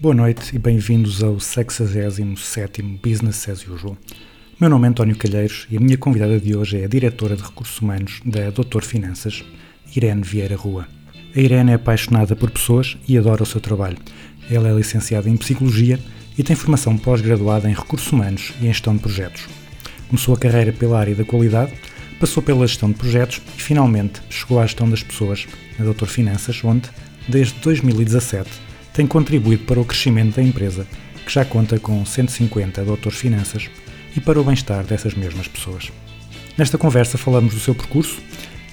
Boa noite e bem-vindos ao 67 Business as Usual. Meu nome é António Calheiros e a minha convidada de hoje é a Diretora de Recursos Humanos da Doutor Finanças, Irene Vieira Rua. A Irene é apaixonada por pessoas e adora o seu trabalho. Ela é licenciada em Psicologia e tem formação pós-graduada em Recursos Humanos e em Gestão de Projetos. Começou a carreira pela área da qualidade, passou pela gestão de projetos e finalmente chegou à gestão das pessoas na Doutor Finanças, onde, desde 2017, tem contribuído para o crescimento da empresa, que já conta com 150 doutores finanças, e para o bem-estar dessas mesmas pessoas. Nesta conversa falamos do seu percurso,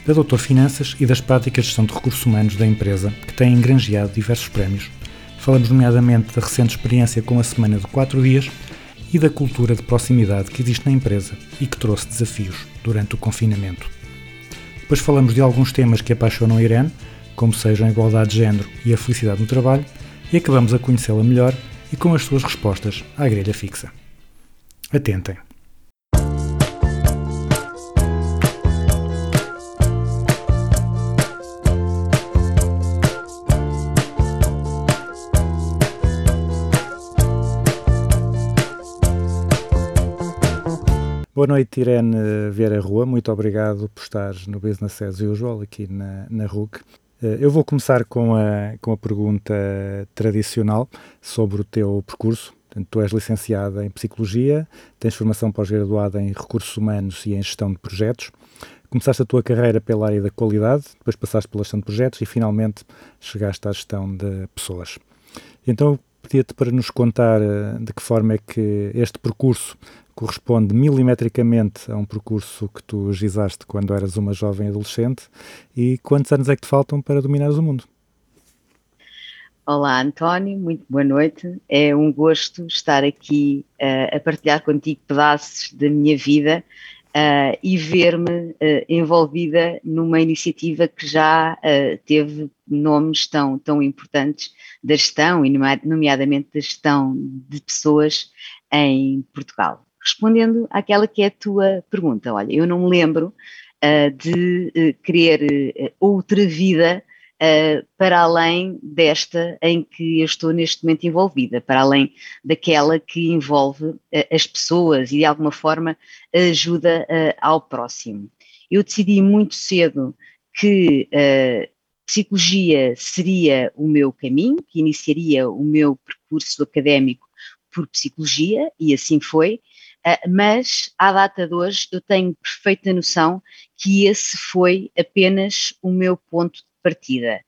da Doutor Finanças e das práticas de gestão de recursos humanos da empresa, que tem engrangeado diversos prémios. Falamos nomeadamente da recente experiência com a semana de 4 dias e da cultura de proximidade que existe na empresa e que trouxe desafios durante o confinamento. Depois falamos de alguns temas que apaixonam a Irene, como sejam a igualdade de género e a felicidade no trabalho, e acabamos a conhecê-la melhor e com as suas respostas à grelha fixa. Atentem. Boa noite, Irene Vieira Rua. Muito obrigado por estar no Business as Usual aqui na, na RUC. Eh, Eu vou começar com a, com a pergunta tradicional sobre o teu percurso. Portanto, tu és licenciada em Psicologia, tens formação pós-graduada em Recursos Humanos e em Gestão de Projetos. Começaste a tua carreira pela área da qualidade, depois passaste pela gestão de projetos e finalmente chegaste à gestão de pessoas. Então, pedia-te para nos contar eh, de que forma é que este percurso corresponde milimetricamente a um percurso que tu gizaste quando eras uma jovem adolescente e quantos anos é que te faltam para dominares o mundo? Olá, António, muito boa noite. É um gosto estar aqui uh, a partilhar contigo pedaços da minha vida uh, e ver-me uh, envolvida numa iniciativa que já teve nomes tão, tão importantes da gestão, nomeadamente da gestão de pessoas em Portugal. Respondendo àquela que é a tua pergunta, olha, eu não me lembro de querer outra vida Uh, para além desta em que eu estou neste momento envolvida, para além daquela que envolve uh, as pessoas e de alguma forma ajuda uh, ao próximo. Eu decidi muito cedo que psicologia seria o meu caminho, que iniciaria o meu percurso académico por psicologia, e assim foi. Mas à data de hoje eu tenho perfeita noção que esse foi apenas o meu ponto partida.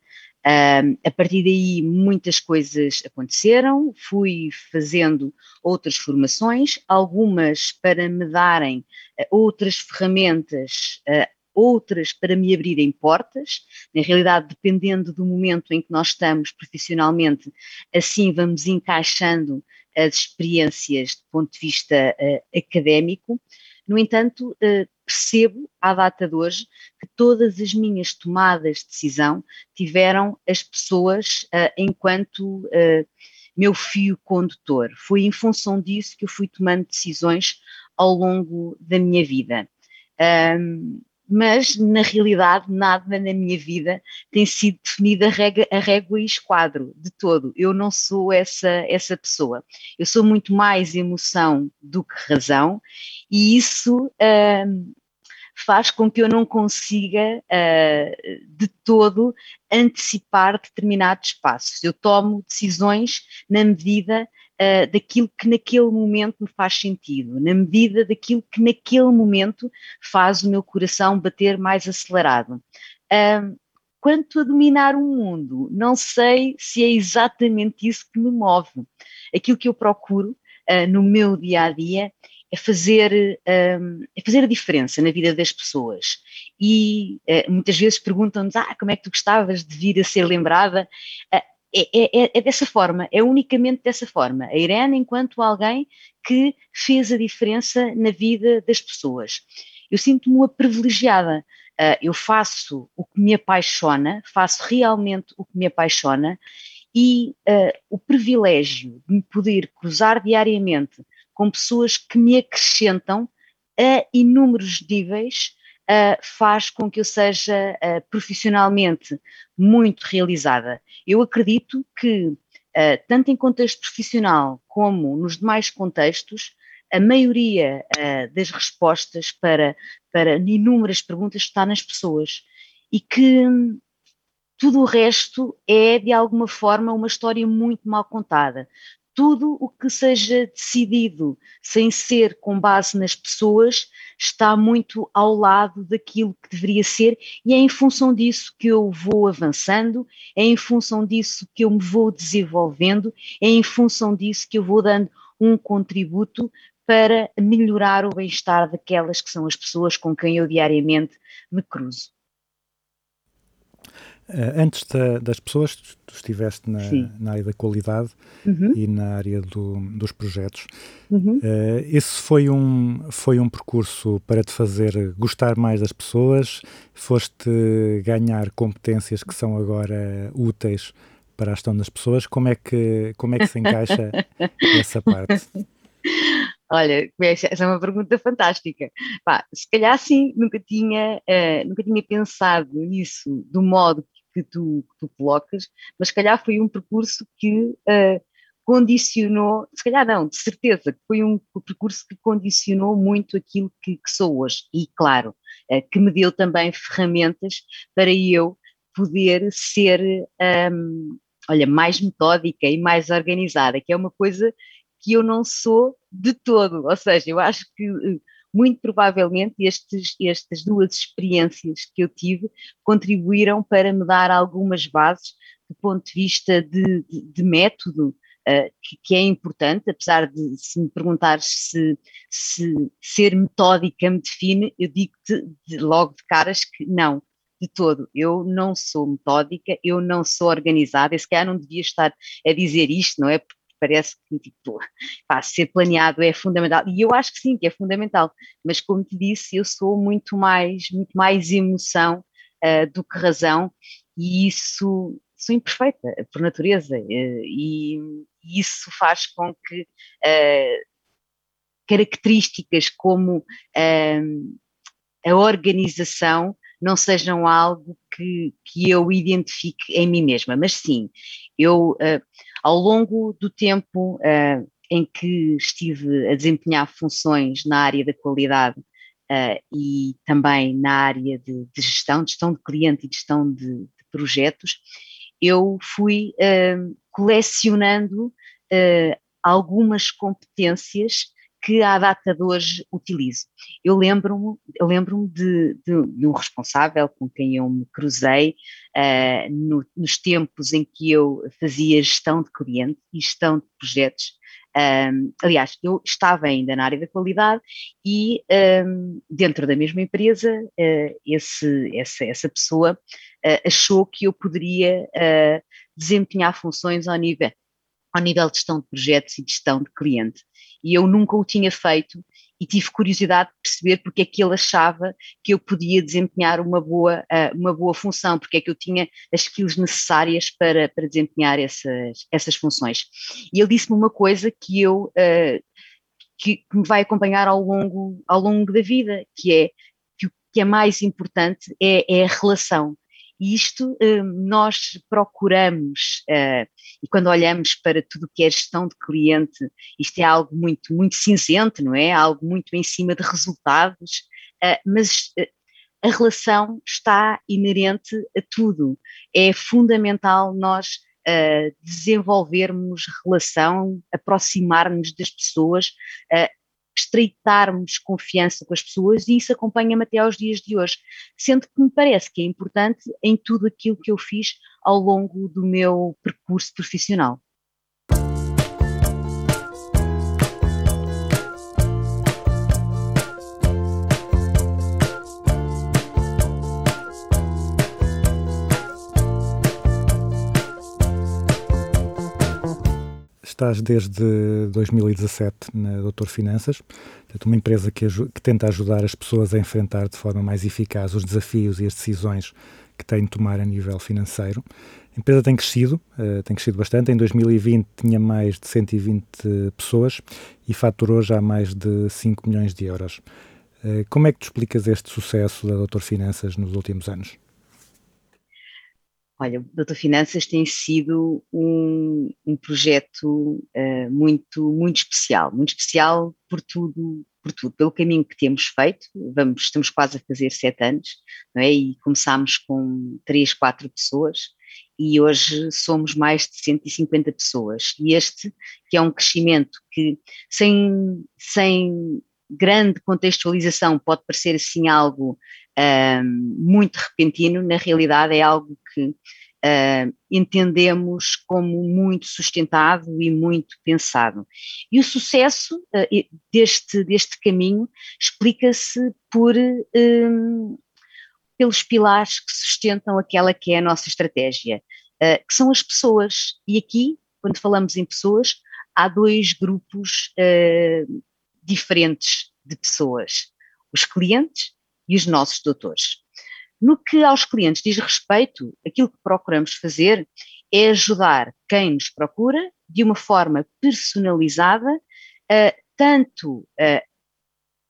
Um, a partir daí muitas coisas aconteceram, fui fazendo outras formações, algumas para me darem uh, outras ferramentas, uh, outras para me abrirem portas. Na realidade, dependendo do momento em que nós estamos profissionalmente, assim vamos encaixando as experiências do ponto de vista uh, académico. No entanto, percebo à data de hoje que todas as minhas tomadas de decisão tiveram as pessoas uh, enquanto uh, meu fio condutor. Foi em função disso que eu fui tomando decisões ao longo da minha vida. Um, mas, na realidade, nada na minha vida tem sido definida a régua, e esquadro, de todo. Eu não sou essa, essa pessoa. Eu sou muito mais emoção do que razão, e isso um, faz com que eu não consiga uh, de todo antecipar determinados passos. Eu tomo decisões na medida uh, daquilo que naquele momento me faz sentido, na medida daquilo que naquele momento faz o meu coração bater mais acelerado. Uh, quanto a dominar o mundo, não sei se é exatamente isso que me move. Aquilo que eu procuro no meu dia a dia é fazer, um, é fazer a diferença na vida das pessoas. e uh, muitas vezes perguntam-nos ah, como é que tu gostavas de vir a ser lembrada. Uh, é, é, é, dessa forma, é unicamente dessa forma. A Irene, enquanto alguém que fez a diferença na vida das pessoas. Eu sinto-me uma privilegiada. Uh, eu faço o que me apaixona, faço realmente o que me apaixona e uh, o privilégio de me poder cruzar diariamente com pessoas que me acrescentam a inúmeros níveis uh, faz com que eu seja uh, profissionalmente muito realizada. Eu acredito que, tanto em contexto profissional como nos demais contextos, a maioria das respostas para, para inúmeras perguntas está nas pessoas e que tudo o resto é, de alguma forma, uma história muito mal contada. Tudo o que seja decidido sem ser com base nas pessoas está muito ao lado daquilo que deveria ser, e é em função disso que eu vou avançando, é em função disso que eu me vou desenvolvendo, é em função disso que eu vou dando um contributo para melhorar o bem-estar daquelas que são as pessoas com quem eu diariamente me cruzo. Uh, antes da, das pessoas, tu estiveste na, na área da qualidade uhum. e na área do, dos projetos. Uhum. Uh, esse foi um, foi um percurso para te fazer gostar mais das pessoas? Foste ganhar competências que são agora úteis para a gestão das pessoas? Como é que, como é que se encaixa essa parte? Olha, essa é uma pergunta fantástica. Pá, se calhar sim, nunca tinha, uh, nunca tinha pensado nisso do modo que tu, que tu colocas, mas se calhar foi um percurso que uh, condicionou, se calhar não, de certeza, que foi um percurso que condicionou muito aquilo que, que sou hoje. E claro, uh, que me deu também ferramentas para eu poder ser, um, olha, mais metódica e mais organizada, que é uma coisa que eu não sou de todo. Ou seja, eu acho que eh, muito provavelmente estes, estas duas experiências que eu tive contribuíram para me dar algumas bases do ponto de vista de, de, de método, uh, que, que, é importante, apesar de se me perguntares se, se ser metódica me define, eu digo-te de, logo de caras que não, de todo. Eu não sou metódica, eu não sou organizada, e se calhar não devia estar a dizer isto, não é? Porque parece que tipo, pá, ser planeado é fundamental, e eu acho que sim, que é fundamental, mas como te disse, eu sou muito mais, muito mais emoção uh, do que razão, e isso sou imperfeita por natureza, uh, e, e, isso faz com que uh, características como a organização não sejam algo que, que eu identifique em mim mesma, mas sim, eu ao longo do tempo uh, em que estive a desempenhar funções na área da qualidade uh, e também na área de, de, gestão, de gestão de cliente e de gestão de, de projetos, eu fui colecionando algumas competências que à data de hoje utilizo. Eu lembro-me lembro de, de, de, um responsável com quem eu me cruzei uh, no, nos tempos em que eu fazia gestão de cliente e gestão de projetos. Um, aliás, eu estava ainda na área da qualidade e um, dentro da mesma empresa, uh, esse, essa, essa pessoa uh, achou que eu poderia desempenhar funções ao nível, ao nível de gestão de projetos e de gestão de cliente e eu nunca o tinha feito e tive curiosidade de perceber porque é que ele achava que eu podia desempenhar uma boa, uh, uma boa função, porque é que eu tinha as skills necessárias para, para desempenhar essas, essas funções. E ele disse-me uma coisa que eu que, que, me vai acompanhar ao longo, ao longo da vida, que é que o que é mais importante é, é a relação. E isto hum, nós procuramos, eh, e quando olhamos para tudo o que é gestão de cliente, isto é algo muito, muito cinzento, não é? Algo muito em cima de resultados, eh, mas eh, a relação está inerente a tudo. É fundamental nós desenvolvermos relação, aproximar-nos das pessoas, estreitarmos confiança com as pessoas e isso acompanha-me até aos dias de hoje, sendo que me parece que é importante em tudo aquilo que eu fiz ao longo do meu percurso profissional. Estás desde 2017 na Doutor Finanças, portanto, uma empresa que, que, tenta ajudar as pessoas a enfrentar de forma mais eficaz os desafios e as decisões que têm de tomar a nível financeiro. A empresa tem crescido, uh, tem crescido bastante. Em 2020 tinha mais de 120 pessoas e faturou já mais de 5 milhões de euros. Uh, como é que tu explicas este sucesso da Doutor Finanças nos últimos anos? Olha, o Doutor Finanças tem sido um, um projeto uh, muito, muito especial, muito especial por tudo, por tudo, pelo caminho que temos feito, vamos, estamos quase a fazer sete anos, não é? E começámos com três, quatro pessoas e hoje somos mais de 150 pessoas. E este, que é um crescimento que, sem, sem grande contextualização, pode parecer assim algo um, muito repentino, na realidade é algo que uh, entendemos como muito sustentado e muito pensado. E o sucesso uh, deste, deste caminho explica-se por pelos pilares que sustentam aquela que é a nossa estratégia, uh, que são as pessoas. E aqui, quando falamos em pessoas, há dois grupos diferentes de pessoas: os clientes e os nossos doutores. No que aos clientes diz respeito, aquilo que procuramos fazer é ajudar quem nos procura de uma forma personalizada, uh, tanto uh,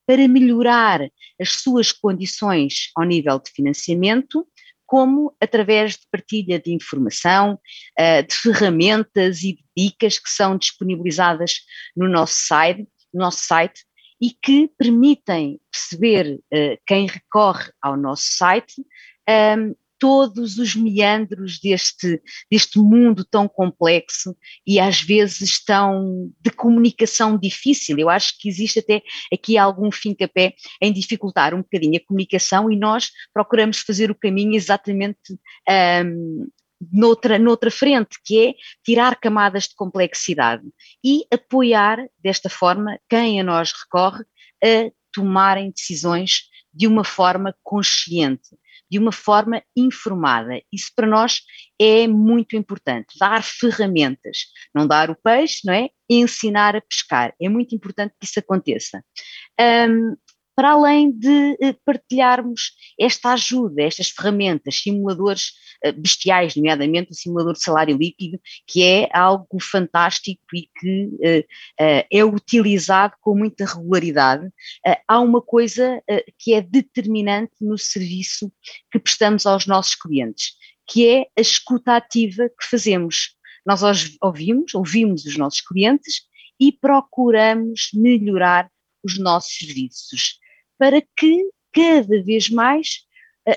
para melhorar as suas condições ao nível de financiamento, como através de partilha de informação, uh, de ferramentas e de dicas que são disponibilizadas no nosso site, no nosso site e que permitem perceber uh, quem recorre ao nosso site um, ehm, todos os meandros deste, deste mundo tão complexo e às vezes tão de comunicação difícil. Eu acho que existe até aqui algum fim-capé em dificultar um bocadinho a comunicação e nós procuramos fazer o caminho exatamente um, ehm, noutra, noutra frente, que é tirar camadas de complexidade e apoiar desta forma quem a nós recorre a tomarem decisões de uma forma consciente, de uma forma informada. Isso para nós é muito importante, dar ferramentas, não dar o peixe, não é? Ensinar a pescar. É muito importante que isso aconteça. Um, para além de eh, partilharmos esta ajuda, estas ferramentas, simuladores eh, bestiais, nomeadamente o simulador de salário líquido, que é algo fantástico e que uh, é utilizado com muita regularidade. Há uma coisa que é determinante no serviço que prestamos aos nossos clientes, que é a escuta ativa que fazemos. Nós ouvimos, ouvimos os nossos clientes e procuramos melhorar os nossos serviços para que cada vez mais uh,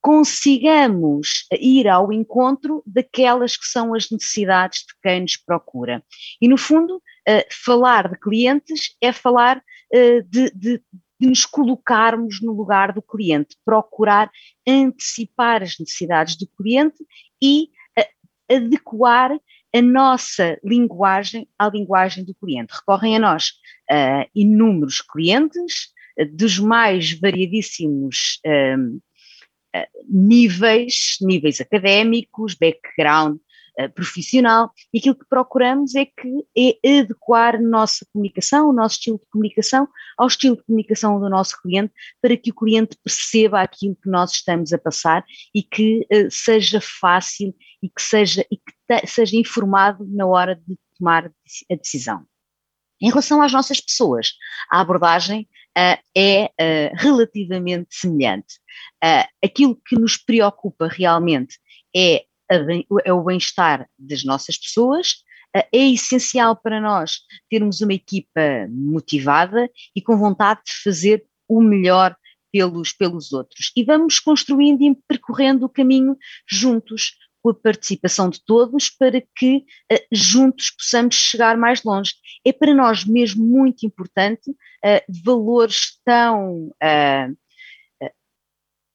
consigamos ir ao encontro daquelas que são as necessidades de quem nos procura. E, no fundo, uh, falar de clientes é falar uh, de, de, de nos colocarmos no lugar do cliente, procurar antecipar as necessidades do cliente e adequar a nossa linguagem à linguagem do cliente. Recorrem a nós inúmeros clientes dos mais variadíssimos um, eh, níveis, níveis académicos, background uh, profissional, e aquilo que procuramos é que é adequar nossa comunicação, o nosso estilo de comunicação, ao estilo de comunicação do nosso cliente, para que o cliente perceba aquilo que nós estamos a passar e que uh, seja fácil e que seja, e que seja informado na hora de tomar a decisão. Em relação às nossas pessoas, a abordagem é relativamente semelhante. Aquilo que nos preocupa realmente é, é o bem-estar das nossas pessoas, é essencial para nós termos uma equipa motivada e com vontade de fazer o melhor pelos, pelos outros. E vamos construindo e percorrendo o caminho juntos, com a participação de todos para que juntos possamos chegar mais longe. É para nós mesmo muito importante uh, valores tão, uh,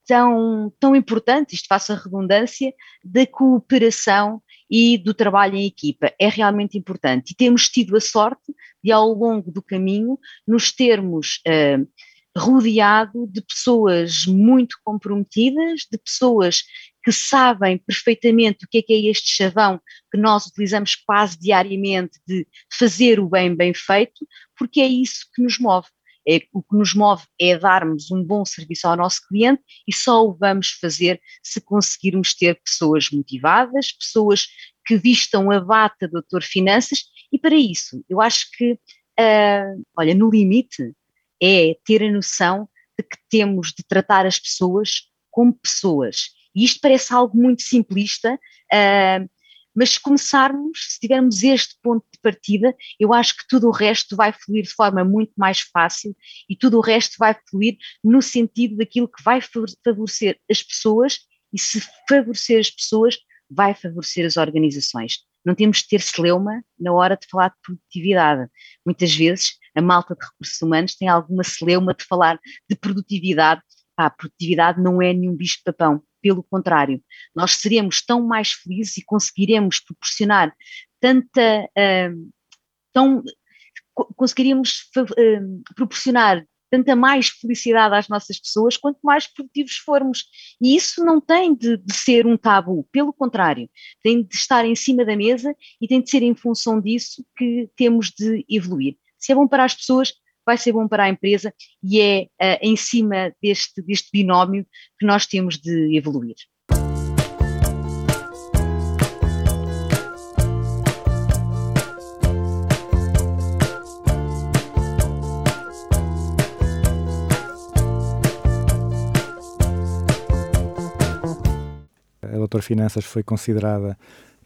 tão, tão importantes, isto faça redundância, da cooperação e do trabalho em equipa. É realmente importante. E temos tido a sorte de, ao longo do caminho, nos termos rodeado de pessoas muito comprometidas, de pessoas que sabem perfeitamente o que é que é este chavão que nós utilizamos quase diariamente de fazer o bem bem feito, porque é isso que nos move. É, o que nos move é darmos um bom serviço ao nosso cliente e só o vamos fazer se conseguirmos ter pessoas motivadas, pessoas que vistam a bata do doutor Finanças e para isso eu acho que, uh, olha, no limite é ter a noção de que temos de tratar as pessoas como pessoas. E isto parece algo muito simplista, uh, mas se começarmos, se tivermos este ponto de partida, eu acho que tudo o resto vai fluir de forma muito mais fácil e tudo o resto vai fluir no sentido daquilo que vai favorecer as pessoas e se favorecer as pessoas, vai favorecer as organizações. Não temos de ter celeuma na hora de falar de produtividade. Muitas vezes a malta de recursos humanos tem alguma celeuma de falar de produtividade. a produtividade não é nenhum bicho de papão pelo contrário, nós seremos tão mais felizes e conseguiremos proporcionar tanta. Uh, tão, conseguiríamos uh, proporcionar tanta mais felicidade às nossas pessoas quanto mais produtivos formos. E isso não tem de, de, ser um tabu, pelo contrário, tem de estar em cima da mesa e tem de ser em função disso que temos de evoluir. Se é bom para as pessoas, vai ser bom para a empresa e é uh, em cima deste, deste binómio que nós temos de evoluir. A Doutor Finanças foi considerada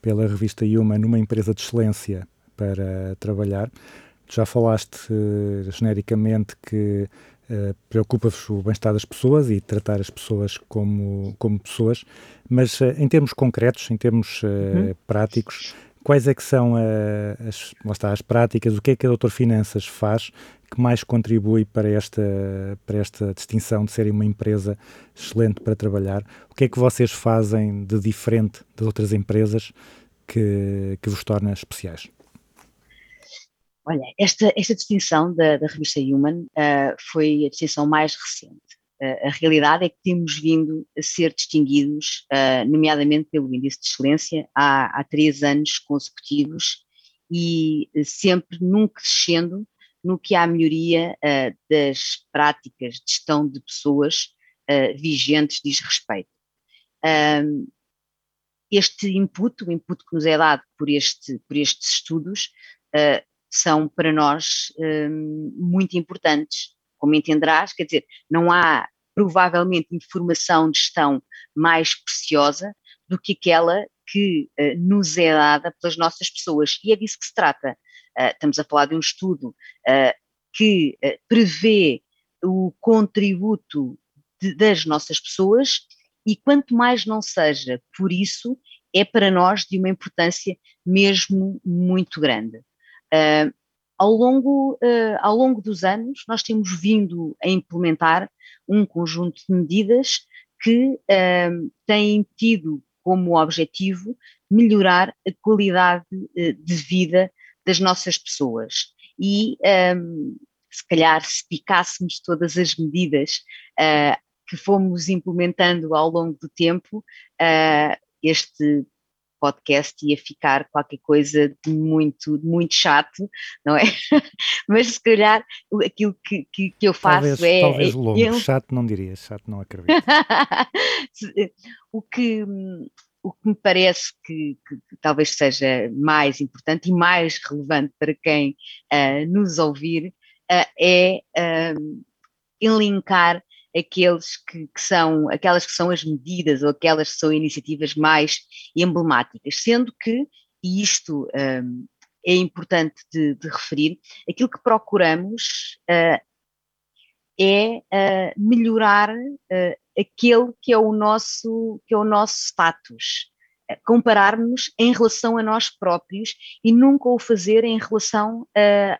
pela revista Yuma numa empresa de excelência para trabalhar já falaste uh, genericamente que uh, preocupa-vos o bem-estar das pessoas e tratar as pessoas como, como pessoas, mas uh, em termos concretos, em termos uhum. práticos, quais é que são as, está, as práticas, o que é que a Doutor Finanças faz que mais contribui para esta, para esta distinção de serem uma empresa excelente para trabalhar? O que é que vocês fazem de diferente das outras empresas que, que vos torna especiais? Olha, esta, esta distinção da, da revista Human uh, foi a distinção mais recente. Uh, a realidade é que temos vindo a ser distinguidos, uh, nomeadamente pelo Índice de Excelência, há, há três anos consecutivos e sempre num crescendo no que há melhoria das práticas de gestão de pessoas vigentes diz respeito. este input, o input que nos é dado por, este, por estes estudos, Uh, são para nós um, muito importantes. Como entenderás, quer dizer, não há provavelmente informação de gestão mais preciosa do que aquela que uh, nos é dada pelas nossas pessoas. E é disso que se trata. Uh, estamos a falar de um estudo uh, que prevê o contributo de, das nossas pessoas e quanto mais não seja por isso, é para nós de uma importância mesmo muito grande. Uh, ao, longo, uh, ao longo dos anos, nós temos vindo a implementar um conjunto de medidas que uh, têm tido como objetivo melhorar a qualidade de vida das nossas pessoas. E um, se calhar, se picássemos todas as medidas que fomos implementando ao longo do tempo, este podcast ia ficar qualquer coisa de muito, muito chato, não é? Mas se calhar aquilo que, que, que eu faço talvez, é. Talvez longo, eu... chato não diria, chato não acredito. o que. O que me parece que, que, que, talvez seja mais importante e mais relevante para quem uh, nos ouvir uh, é uh, elencar aqueles que, que, são, aquelas que são as medidas ou aquelas que são iniciativas mais emblemáticas, sendo que, e isto um, é importante de, de, referir, aquilo que procuramos uh, é uh, melhorar uh, aquele que é o nosso, que é o nosso status, compararmos em relação a nós próprios e nunca o fazer em relação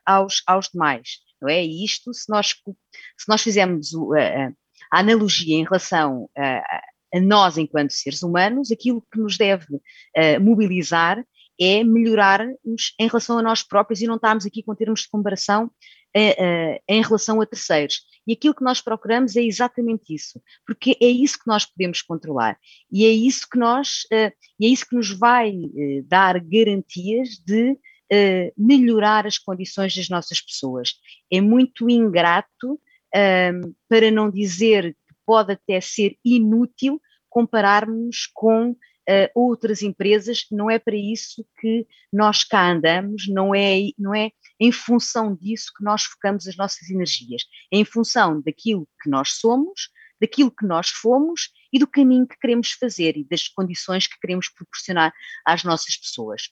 aos, aos demais não é? Isto, se nós, se nós fizermos a, a analogia em relação a, a, nós enquanto seres humanos, aquilo que nos deve mobilizar é melhorarmos em relação a nós próprios e não estarmos aqui com termos de comparação em relação a terceiros. E aquilo que nós procuramos é exatamente isso, porque é isso que nós podemos controlar e é isso que nós é isso que nos vai dar garantias de melhorar as condições das nossas pessoas. É muito ingrato, ahm, para não dizer que pode até ser inútil, compararmos com eh, outras empresas. Não é para isso que nós cá andamos, não é, não é em função disso que nós focamos as nossas energias. É em função daquilo que nós somos, daquilo que nós fomos e do caminho que queremos fazer e das condições que queremos proporcionar às nossas pessoas.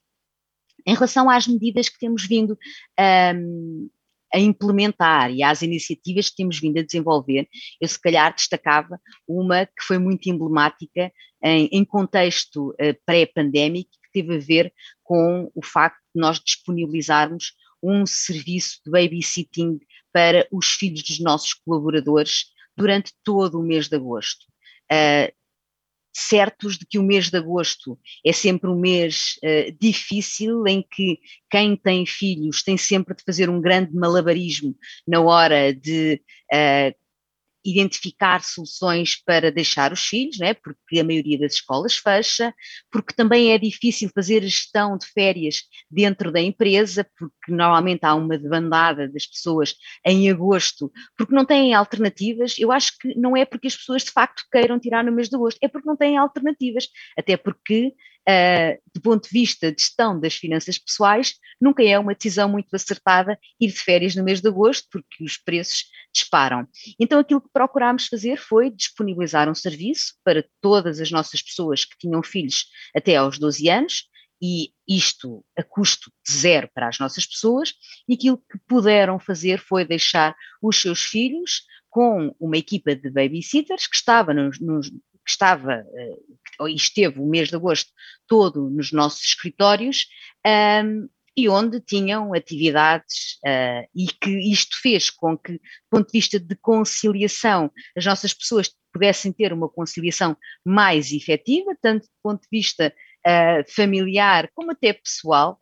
Em relação às medidas que temos vindo ahm, a implementar e às iniciativas que temos vindo a desenvolver, eu se calhar destacava uma que foi muito emblemática em, em contexto eh, pré-pandémico, que teve a ver com o facto de nós disponibilizarmos um serviço de babysitting para os filhos dos nossos colaboradores durante todo o mês de agosto. Uh, certos de que o mês de agosto é sempre um mês uh, difícil, em que quem tem filhos tem sempre de fazer um grande malabarismo na hora de uh, identificar soluções para deixar os filhos, não é? porque a maioria das escolas fecha, porque também é difícil fazer gestão de férias dentro da empresa, porque normalmente há uma debandada das pessoas em agosto, porque não têm alternativas. Eu acho que não é porque as pessoas de facto queiram tirar no mês de agosto, é porque não têm alternativas, até porque uh, do ponto de vista de gestão das finanças pessoais, nunca é uma decisão muito acertada ir de férias no mês de agosto, porque os preços disparam. Então, aquilo que procurámos fazer foi disponibilizar um serviço para todas as nossas pessoas que tinham filhos até aos 12 anos, e isto a custo zero para as nossas pessoas, e aquilo que puderam fazer foi deixar os seus filhos com uma equipa de babysitters que estava nos, nos, que estava uh, e esteve o mês de agosto todo nos nossos escritórios um, e onde tinham atividades uh, e que isto fez com que, do ponto de vista de conciliação, as nossas pessoas pudessem ter uma conciliação mais efetiva, tanto do ponto de vista uh, familiar como até pessoal,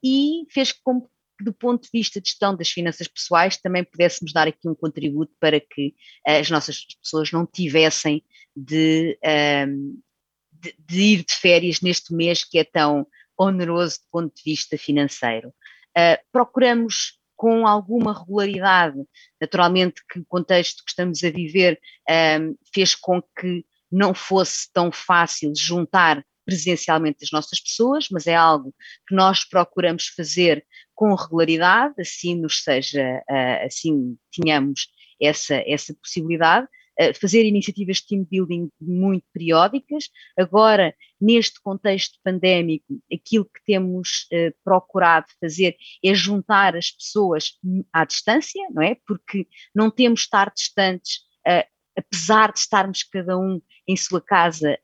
e fez com que do ponto de vista de gestão das finanças pessoais, também pudéssemos dar aqui um contributo para que as nossas pessoas não tivessem de, um, de, de, ir de férias neste mês que é tão oneroso do ponto de vista financeiro. Uh, procuramos com alguma regularidade, naturalmente que o contexto que estamos a viver um, fez com que não fosse tão fácil juntar presencialmente as nossas pessoas, mas é algo que nós procuramos fazer com regularidade, assim nos seja, uh, assim tenhamos essa, essa possibilidade, fazer iniciativas de team building muito periódicas. Agora, neste contexto pandémico, aquilo que temos uh, procurado fazer é juntar as pessoas à distância, não é? Porque não temos de estar distantes, apesar de estarmos cada um em sua casa,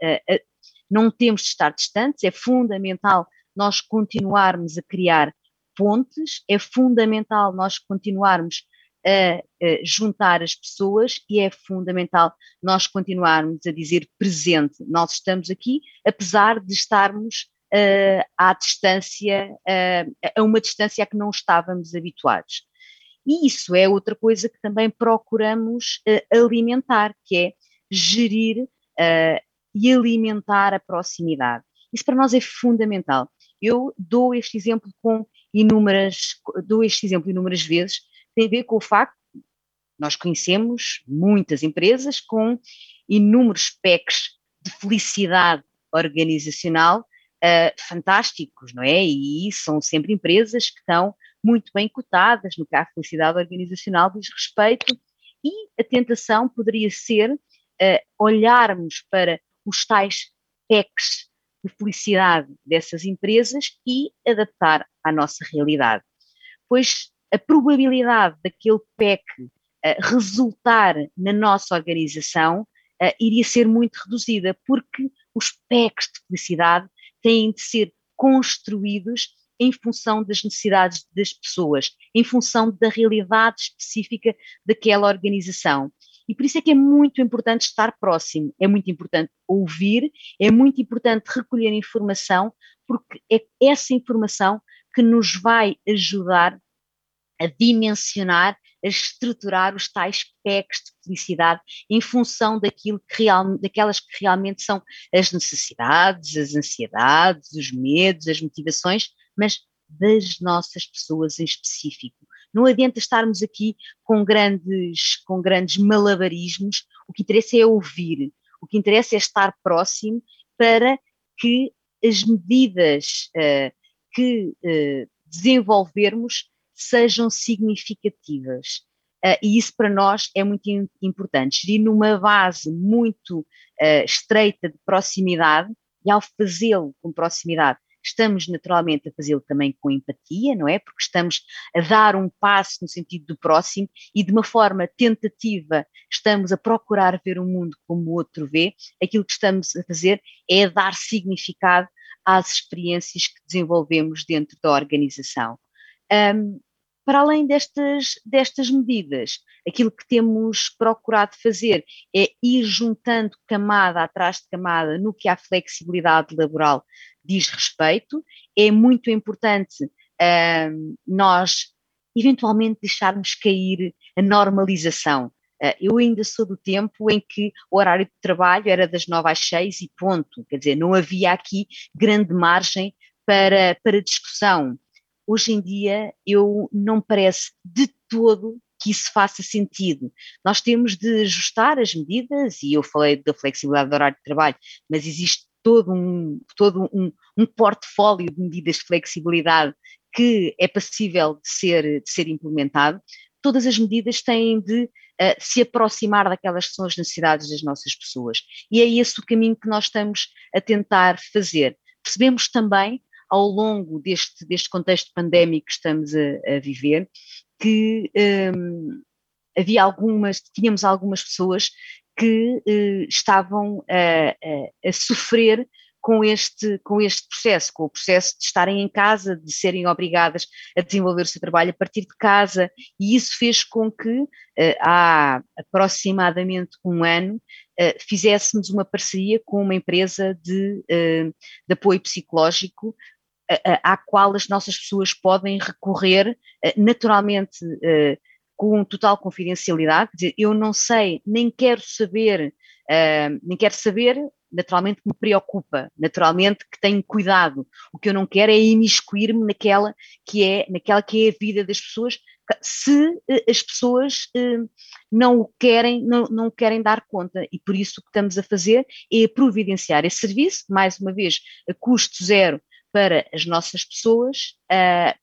não temos de estar distantes, é fundamental nós continuarmos a criar pontes, é fundamental nós continuarmos a, juntar as pessoas e é fundamental nós continuarmos a dizer presente. Nós estamos aqui, apesar de estarmos uh, à distância, uh, a uma distância a que não estávamos habituados. E isso é outra coisa que também procuramos uh, alimentar, que é gerir e alimentar a proximidade. Isso para nós é fundamental. Eu dou este exemplo com inúmeras, dou este exemplo inúmeras vezes, tem a ver com o facto nós conhecemos muitas empresas com inúmeros PECs de felicidade organizacional uh, fantásticos, não é? E são sempre empresas que estão muito bem cotadas no que a felicidade organizacional diz respeito, e a tentação poderia ser uh, olharmos para os tais PECs de felicidade dessas empresas e adaptar à nossa realidade. Pois a probabilidade daquele PEC uh, resultar na nossa organização uh, iria ser muito reduzida, porque os PECs de felicidade têm de ser construídos em função das necessidades das pessoas, em função da realidade específica daquela organização. E por isso é que é muito importante estar próximo, é muito importante ouvir, é muito importante recolher informação, porque é essa informação que nos vai ajudar a dimensionar, a estruturar os tais packs de felicidade em função daquilo que real, daquelas que realmente são as necessidades, as ansiedades, os medos, as motivações, mas das nossas pessoas em específico. Não adianta estarmos aqui com grandes, com grandes malabarismos, o que interessa é ouvir, o que interessa é estar próximo para que as medidas uh, que uh, desenvolvermos sejam significativas. Uh, e isso para nós é muito importante. Gerir numa base muito uh, estreita de proximidade, e ao fazê-lo com proximidade, estamos naturalmente a fazê-lo também com empatia, não é? Porque estamos a dar um passo no sentido do próximo e de uma forma tentativa estamos a procurar ver o mundo como o outro vê. Aquilo que estamos a fazer é dar significado às experiências que desenvolvemos dentro da organização. Um, para além destas, destas medidas, aquilo que temos procurado fazer é ir juntando camada atrás de camada no que a flexibilidade laboral diz respeito. É muito importante nós, eventualmente, deixarmos cair a normalização. Uh, eu ainda sou do tempo em que o horário de trabalho era das nove às seis e ponto. Quer dizer, não havia aqui grande margem para, para discussão hoje em dia eu não parece de todo que isso faça sentido. Nós temos de ajustar as medidas, e eu falei da flexibilidade do horário de trabalho, mas existe todo um, todo um, um portfólio de medidas de flexibilidade que é passível de ser, de ser implementado. Todas as medidas têm de uh, se aproximar daquelas que são as necessidades das nossas pessoas. E é esse o caminho que nós estamos a tentar fazer. Percebemos também ao longo deste, deste contexto pandémico que estamos a, a viver, que um, havia algumas, tínhamos algumas pessoas que uh, estavam a, a, a, sofrer com este, com este processo, com o processo de estarem em casa, de serem obrigadas a desenvolver o seu trabalho a partir de casa, e isso fez com que uh, há aproximadamente um ano uh, fizéssemos uma parceria com uma empresa de, uh, de apoio psicológico à qual as nossas pessoas podem recorrer eh, naturalmente eh, com total confidencialidade, eu não sei, nem quero saber, eh, nem quero saber, naturalmente me preocupa, naturalmente que tenho cuidado, o que eu não quero é imiscuir-me naquela que é, naquela que é a vida das pessoas, se as pessoas não o querem, não, não querem dar conta, e por isso o que estamos a fazer é providenciar esse serviço, mais uma vez, a custo zero, para as nossas pessoas, uh,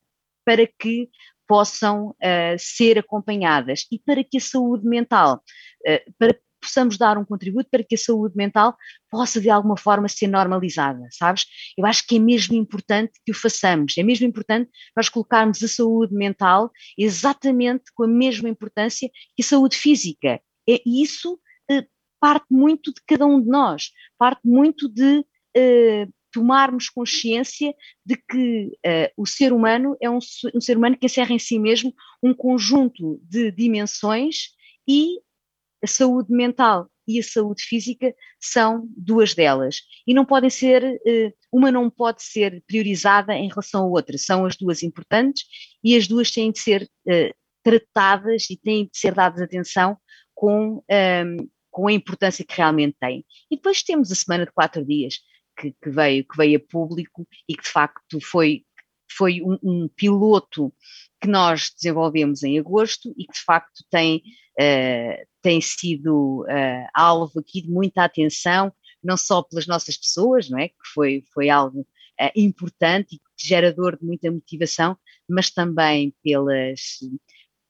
para que possam uh, ser acompanhadas e para que a saúde mental, uh, para que possamos dar um contributo para que a saúde mental possa de alguma forma ser normalizada, sabes? Eu acho que é mesmo importante que o façamos, é mesmo importante nós colocarmos a saúde mental exatamente com a mesma importância que a saúde física. É, isso parte muito de cada um de nós, parte muito de uh, tomarmos consciência de que uh, o ser humano é um, um, ser humano que encerra em si mesmo um conjunto de dimensões e a saúde mental e a saúde física são duas delas. E não podem ser, uh, uma não pode ser priorizada em relação à outra, são as duas importantes e as duas têm de ser uh, tratadas e têm de ser dadas atenção com, ehm, com a importância que realmente têm. E depois temos a semana de quatro dias que, que, veio, que veio a público e que de facto foi, foi um, um piloto que nós desenvolvemos em agosto e que de facto tem, uh, tem sido uh, alvo aqui de muita atenção, não só pelas nossas pessoas, não é? que foi, foi algo uh, importante e gerador de muita motivação, mas também pelas,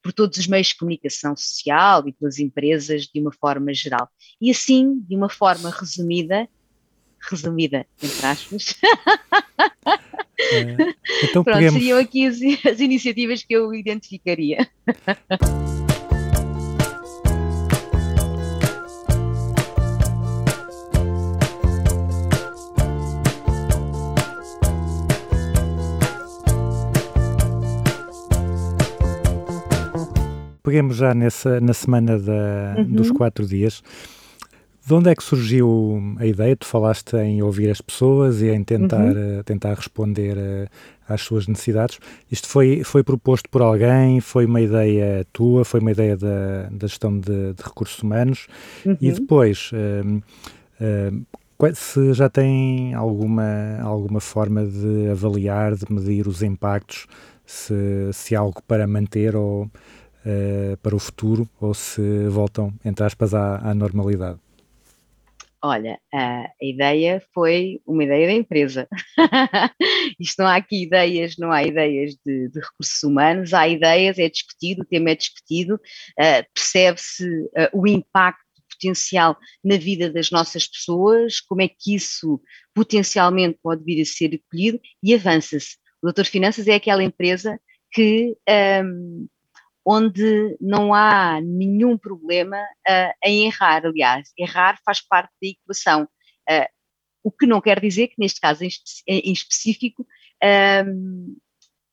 por todos os meios de comunicação social e pelas empresas de uma forma geral. E assim, de uma forma resumida, resumida, entre aspas. É. Então, Pronto, seriam aqui as, as iniciativas que eu identificaria. Peguemos já nessa, na semana da, Uhum. dos quatro dias. De onde é que surgiu a ideia? Tu falaste em ouvir as pessoas e em tentar, Uhum. eh, tentar responder eh, às suas necessidades. Isto foi, foi proposto por alguém? Foi uma ideia tua? Foi uma ideia da, da gestão de, de recursos humanos? E Uhum. depois, hum, hum, qua- se já tem alguma, alguma forma de avaliar, de medir os impactos, se, se há algo para manter ou eh, para o futuro, ou se voltam, entre aspas, à, à normalidade. Olha, a a ideia foi uma ideia da empresa. Isto não há aqui ideias, não há ideias de, de recursos humanos, há ideias, é discutido, o tema é discutido, ah, percebe-se ah, o impacto potencial na vida das nossas pessoas, como é que isso potencialmente pode vir a ser recolhido e avança-se. O Doutor Finanças é aquela empresa que ahm, onde não há nenhum problema ah, em errar. Aliás, errar faz parte da equação. Ah, o que não quer dizer que, neste caso em, em específico, ahm,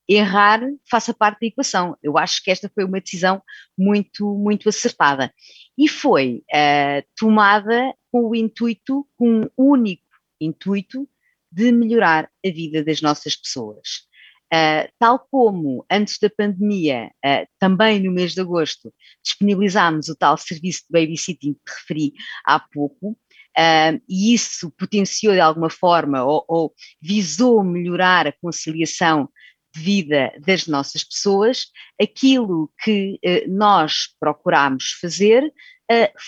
errar faça parte da equação. Eu acho que esta foi uma decisão muito, muito acertada. E foi ah, tomada com o intuito, com um único intuito, de melhorar a vida das nossas pessoas. Uh, tal como antes da pandemia, uh, também no mês de agosto, disponibilizámos o tal serviço de babysitting que referi há pouco, uh, e isso potenciou de alguma forma ou, ou visou melhorar a conciliação de vida das nossas pessoas. Aquilo que nós procurámos fazer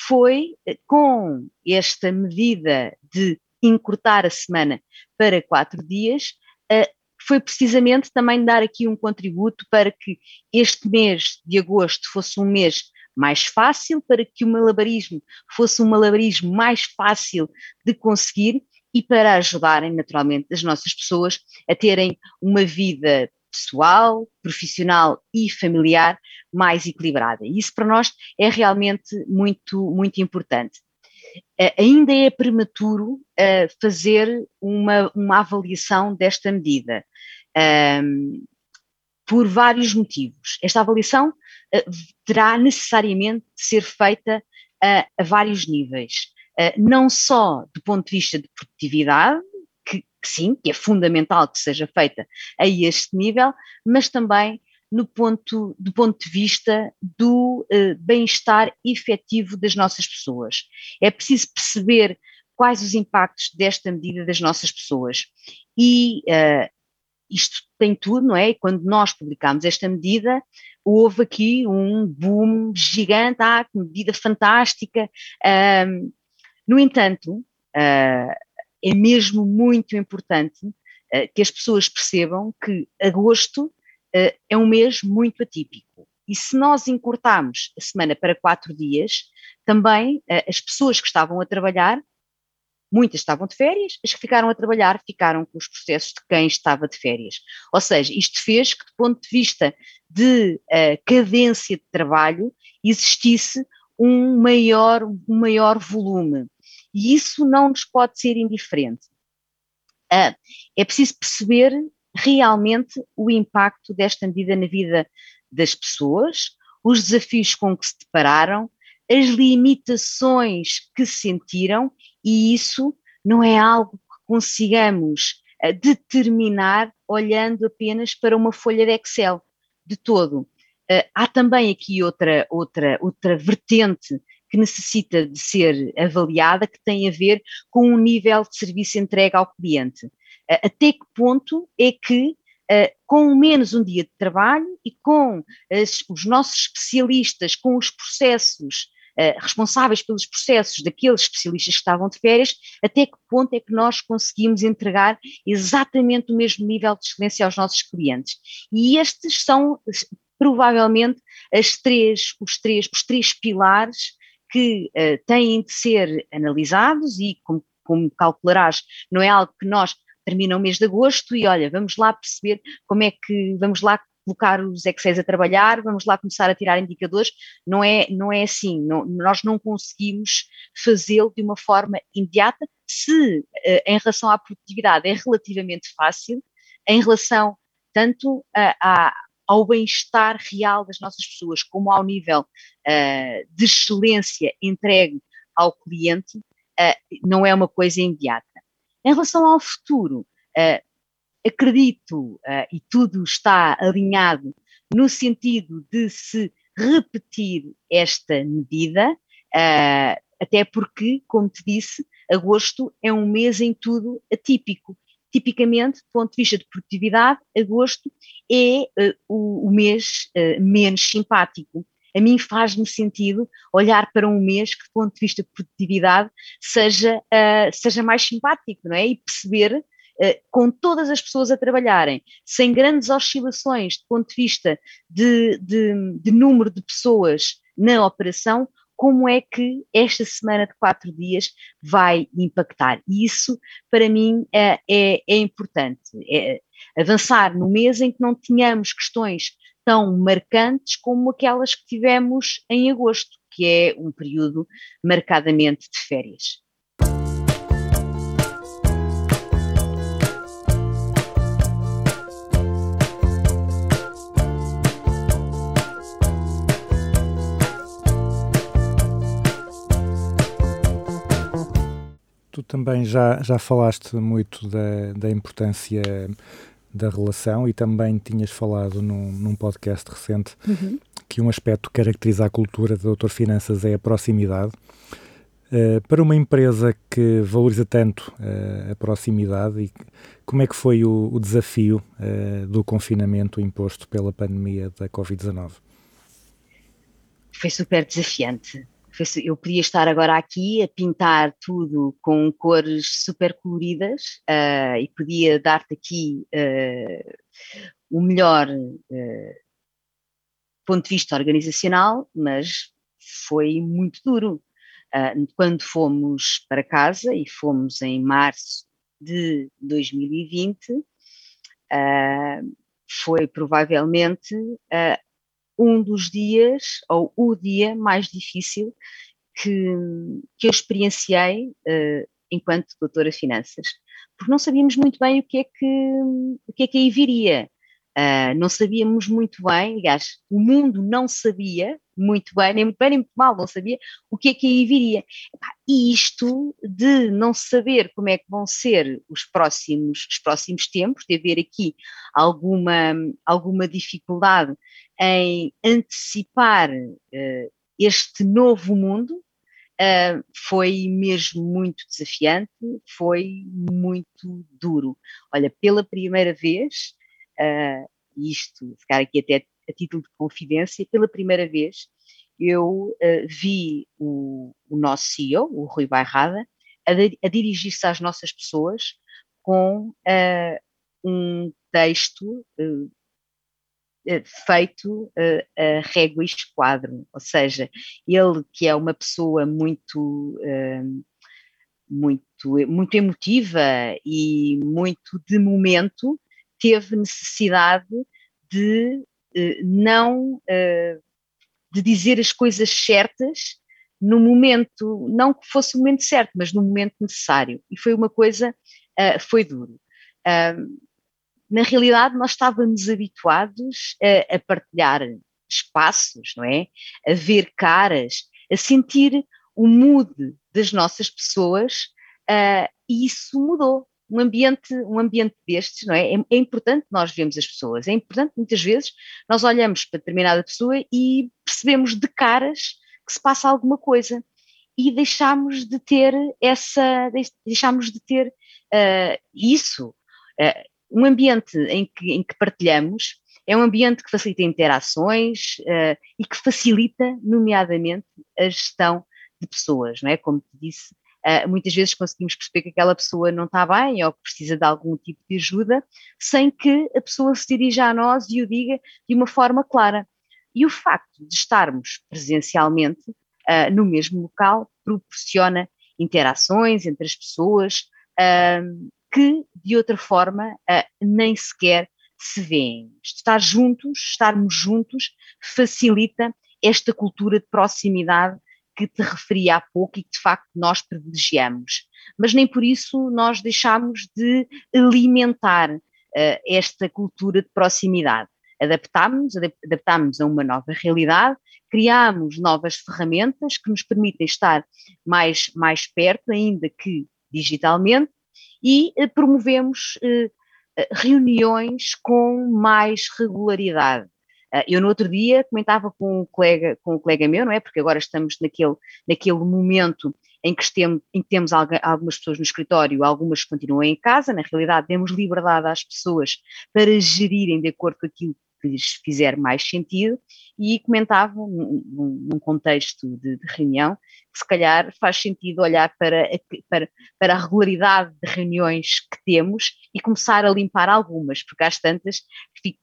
foi, com esta medida de encurtar a semana para quatro dias, foi precisamente também dar aqui um contributo para que este mês de agosto fosse um mês mais fácil, para que o malabarismo fosse um malabarismo mais fácil de conseguir e para ajudarem naturalmente as nossas pessoas a terem uma vida pessoal, profissional e familiar mais equilibrada. Isso para nós é realmente muito, muito importante. Ainda é prematuro fazer uma, uma avaliação desta medida, por vários motivos. Esta avaliação uh, terá necessariamente de ser feita a vários níveis, não só do ponto de vista de produtividade, que, que sim, que é fundamental que seja feita a este nível, mas também no ponto, do ponto de vista do uh, bem-estar efetivo das nossas pessoas. É preciso perceber quais os impactos desta medida das nossas pessoas. E uh, isto tem tudo, não é? Quando nós publicámos esta medida, houve aqui um boom gigante, ah, que medida fantástica. No entanto, uh, é mesmo muito importante que as pessoas percebam que agosto Uh, é um mês muito atípico. E se nós encurtarmos a semana para quatro dias, também uh, as pessoas que estavam a trabalhar, muitas estavam de férias, as que ficaram a trabalhar ficaram com os processos de quem estava de férias. Ou seja, isto fez que, do ponto de vista de uh, cadência de trabalho, existisse um maior, um maior volume. E isso não nos pode ser indiferente. é preciso perceber realmente o impacto desta medida na vida das pessoas, os desafios com que se depararam, as limitações que sentiram, e isso não é algo que consigamos uh, determinar olhando apenas para uma folha de Excel, de todo. Uh, há também aqui outra, outra, outra vertente que necessita de ser avaliada, que tem a ver com o nível de serviço entregue ao cliente até que ponto é que, uh, com menos um dia de trabalho e com as, os nossos especialistas, com os processos, uh, responsáveis pelos processos daqueles especialistas que estavam de férias, até que ponto é que nós conseguimos entregar exatamente o mesmo nível de excelência aos nossos clientes. E estes são provavelmente as três, os, três, os três pilares que têm de ser analisados e, como, como calcularás, não é algo que nós termina o mês de agosto e olha, vamos lá perceber como é que, vamos lá colocar os Excel a trabalhar, vamos lá começar a tirar indicadores, não é, não é assim, não, nós não conseguimos fazê-lo de uma forma imediata, se em relação à produtividade é relativamente fácil, em relação tanto a, a ao bem-estar real das nossas pessoas, como ao nível uh, de excelência entregue ao cliente, uh, não é uma coisa imediata. Em relação ao futuro, uh, acredito, uh, e tudo está alinhado no sentido de se repetir esta medida, até porque, como te disse, agosto é um mês em tudo atípico. Tipicamente, do ponto de vista de produtividade, agosto é o, o, mês menos simpático a mim faz-me sentido olhar para um mês que, do ponto de vista de produtividade, seja, uh, seja mais simpático, não é? E perceber, uh, com todas as pessoas a trabalharem, sem grandes oscilações do ponto de vista de, de, de número de pessoas na operação, como é que esta semana de quatro dias vai impactar. E isso, para mim, é, é, é importante. É avançar no mês em que não tínhamos questões tão marcantes como aquelas que tivemos em agosto, que é um período marcadamente de férias. Tu também já, já falaste muito da, da importância da relação e também tinhas falado num, num podcast recente uhum. que um aspecto que caracteriza a cultura de Doutor Finanças é a proximidade. Uh, para uma empresa que valoriza tanto uh, a proximidade, e como é que foi o, o desafio uh, do confinamento imposto pela pandemia da Covid-19? Foi super desafiante eu podia estar agora aqui a pintar tudo com cores super coloridas uh, e podia dar-te aqui uh, o melhor uh, ponto de vista organizacional, mas foi muito duro. quando fomos para casa, e fomos em março de 2020, foi provavelmente um dos dias, ou o dia mais difícil que, que eu experienciei uh, enquanto doutora finanças, porque não sabíamos muito bem o que é que, o que, é que aí viria. Uh, não sabíamos muito bem, aliás, o mundo não sabia muito bem, nem muito bem, nem muito mal, não sabia o que é que aí viria. E isto de não saber como é que vão ser os próximos, os próximos tempos, de haver aqui alguma, alguma dificuldade em antecipar uh, este novo mundo, uh, foi mesmo muito desafiante, foi muito duro. Olha, pela primeira vez, uh, isto, ficar aqui até a título de confidência, pela primeira vez eu uh, vi o, o, nosso CEO, o Rui Bairrada, a, a dirigir-se às nossas pessoas com um texto feito a régua e esquadro, ou seja, ele que é uma pessoa muito muito, muito emotiva e muito de momento, teve necessidade de não de dizer as coisas certas no momento, não que fosse o momento certo, mas no momento necessário. E foi uma coisa, foi duro. Na realidade, nós estávamos habituados a, a partilhar espaços, não é? A ver caras, a sentir o mood das nossas pessoas, uh, e isso mudou um ambiente, um ambiente destes, não é? é? é? importante nós vermos as pessoas, é importante muitas vezes nós olhamos para determinada pessoa e percebemos de caras que se passa alguma coisa e deixamos de ter essa, deixamos de ter uh, isso. Uh, um ambiente em que, em que partilhamos é um ambiente que facilita interações uh, e que facilita, nomeadamente, a gestão de pessoas, não é? Como te disse, Uh, muitas vezes conseguimos perceber que aquela pessoa não está bem ou que precisa de algum tipo de ajuda, sem que a pessoa se dirija a nós e o diga de uma forma clara. E o facto de estarmos presencialmente uh, no mesmo local proporciona interações entre as pessoas que, de outra forma, nem sequer se veem. Estar juntos, estarmos juntos, facilita esta cultura de proximidade que te referi há pouco e que de facto nós privilegiamos. Mas nem por isso nós deixamos de alimentar uh, esta cultura de proximidade. adaptámos-nos, adap- adaptámos a uma nova realidade, criámos novas ferramentas que nos permitem estar mais, mais perto, ainda que digitalmente, e eh, promovemos eh, eh, reuniões com mais regularidade. Ah, Eu no outro dia comentava com um colega, com um colega meu, não é? Porque agora estamos naquele, naquele momento em que, em que temos algumas pessoas no escritório, algumas continuam em casa, na realidade demos liberdade às pessoas para gerirem de acordo com aquilo que lhes fizer mais sentido e comentava num, num- contexto de, de reunião que se calhar faz sentido olhar para, para, para a regularidade de reuniões que temos e começar a limpar algumas, porque às tantas fico-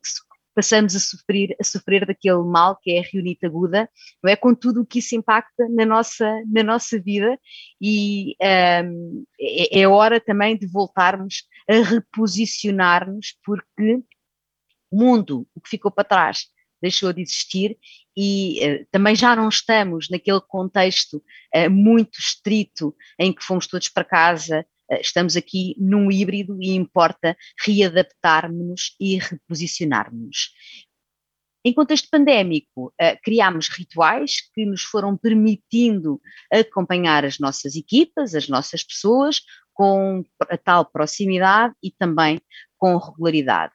passamos a sofrer, a sofrer daquele mal que é a reunite aguda, não é? Com tudo o que isso impacta na nossa, na nossa vida e hum, é, é hora também de voltarmos a reposicionar-nos porque mundo, o que ficou para trás, deixou de existir e eh, também já não estamos naquele contexto eh, muito estrito em que fomos todos para casa, eh, estamos aqui num híbrido e importa readaptarmos-nos e reposicionarmos. Em contexto pandémico, criámos rituais que nos foram permitindo acompanhar as nossas equipas, as nossas pessoas, com a tal proximidade e também com regularidade.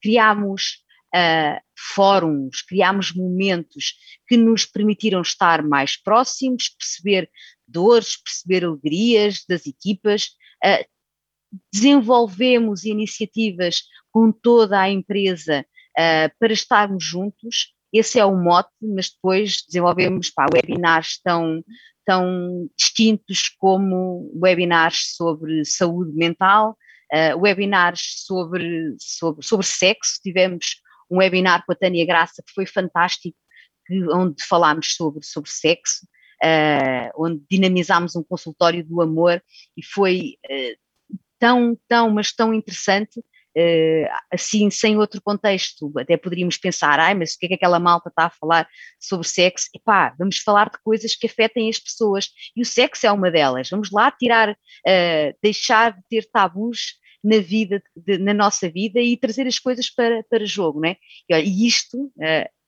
Criámos ah, fóruns, criámos momentos que nos permitiram estar mais próximos, perceber dores, perceber alegrias das equipas, ah, desenvolvemos iniciativas com toda a empresa ah, para estarmos juntos. Esse é o mote, mas depois desenvolvemos pá, webinars tão, tão distintos como webinars sobre saúde mental, uh, webinars sobre, sobre, sobre sexo. Tivemos um webinar com a Tânia Graça que foi fantástico, que, onde falámos sobre, sobre sexo, uh, onde dinamizámos um consultório do amor e foi uh, tão, tão, mas tão interessante. Uh, assim, sem outro contexto, até poderíamos pensar, ai, mas o que é que aquela malta está a falar sobre sexo? Epá, vamos falar de coisas que afetem as pessoas e o sexo é uma delas. Vamos lá tirar, uh, deixar de ter tabus na vida, de, na nossa vida e trazer as coisas para, para jogo, não é? E, olha, e isto uh,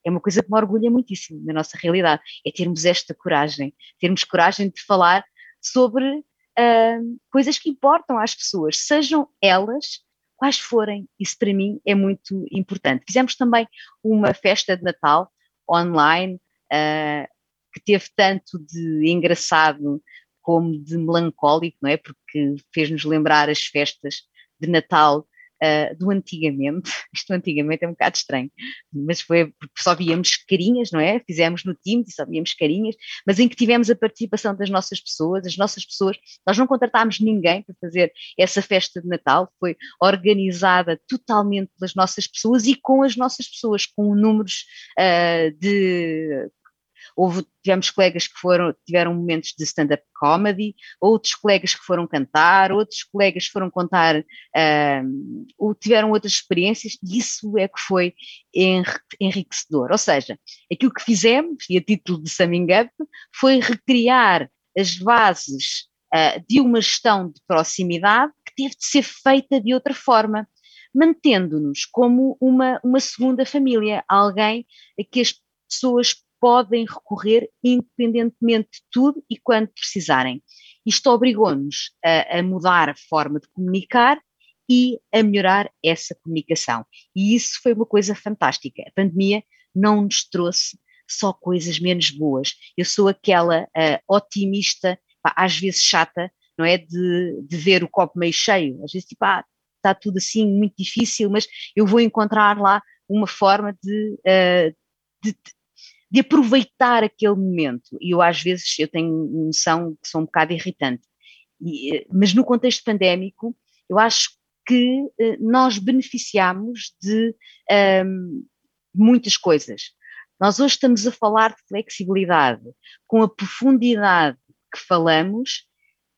é uma coisa que me orgulha muitíssimo na nossa realidade, é termos esta coragem, termos coragem de falar sobre uh, coisas que importam às pessoas, sejam elas quais forem, isso para mim é muito importante. Fizemos também uma festa de Natal online, uh, que teve tanto de engraçado como de melancólico, não é? Porque fez-nos lembrar as festas de Natal uh, do antigamente. Isto antigamente é um bocado estranho, mas foi porque só víamos carinhas, não é? Fizemos no time e só víamos carinhas, mas em que tivemos a participação das nossas pessoas, as nossas pessoas, nós não contratámos ninguém para fazer essa festa de Natal, foi organizada totalmente pelas nossas pessoas e com as nossas pessoas, com números uh, de Houve, tivemos colegas que foram, tiveram momentos de stand-up comedy, outros colegas que foram cantar, outros colegas foram contar, uh, ou tiveram outras experiências, e isso é que foi enriquecedor. Ou seja, aquilo que fizemos, e a título de Summing Up, foi recriar as bases uh, de uma gestão de proximidade que teve de ser feita de outra forma mantendo-nos como uma, uma segunda família, alguém a que as pessoas podem recorrer independentemente de tudo e quando precisarem. Isto obrigou-nos a, a, mudar a forma de comunicar e a melhorar essa comunicação. E isso foi uma coisa fantástica. A pandemia não nos trouxe só coisas menos boas. Eu sou aquela uh, otimista, pá, às vezes chata, não é? De, de, ver o copo meio cheio. Às vezes, tipo, ah, está tudo assim muito difícil, mas eu vou encontrar lá uma forma de, uh, de de aproveitar aquele momento. E eu às vezes eu tenho noção que sou um bocado irritante. E, mas no contexto pandémico, eu acho que uh, nós beneficiamos de um, muitas coisas. Nós hoje estamos a falar de flexibilidade, com a profundidade que falamos,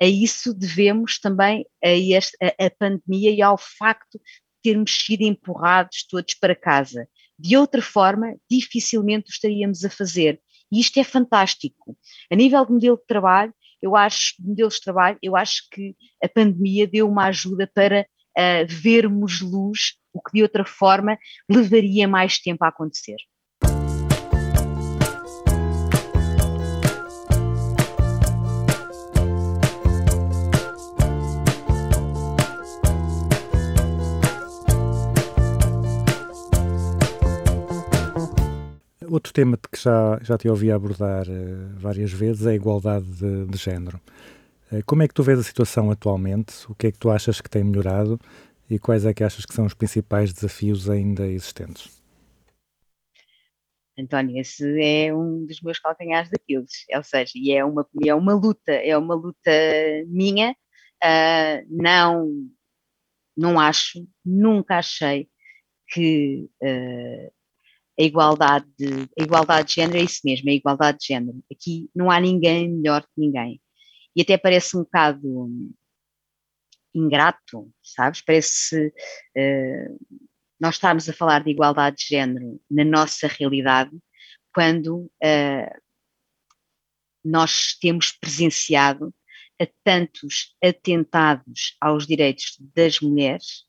a isso devemos também a, a, a pandemia e ao facto de termos sido empurrados todos para casa de outra forma, dificilmente o estaríamos a fazer. E isto é fantástico. A nível de modelo de trabalho, eu acho, modelos de trabalho, eu acho que a pandemia deu uma ajuda para uh, vermos luz o que de outra forma levaria mais tempo a acontecer. Outro tema que já, já te ouvi abordar eh, várias vezes é a igualdade de, de género. Eh, como é que tu vês a situação atualmente? O que é que tu achas que tem melhorado? E quais é que achas que são os principais desafios ainda existentes? António, esse é um dos meus calcanhares daqueles, ou seja, e é uma, é uma luta, é uma luta minha, ah, não, não acho, nunca achei que ah, a igualdade, de, a igualdade de género é isso mesmo, a igualdade de género. Aqui não há ninguém melhor que ninguém. E até parece um bocado ingrato, sabes? Parece uh, nós estamos a falar de igualdade de género na nossa realidade quando uh, nós temos presenciado a tantos atentados aos direitos das mulheres,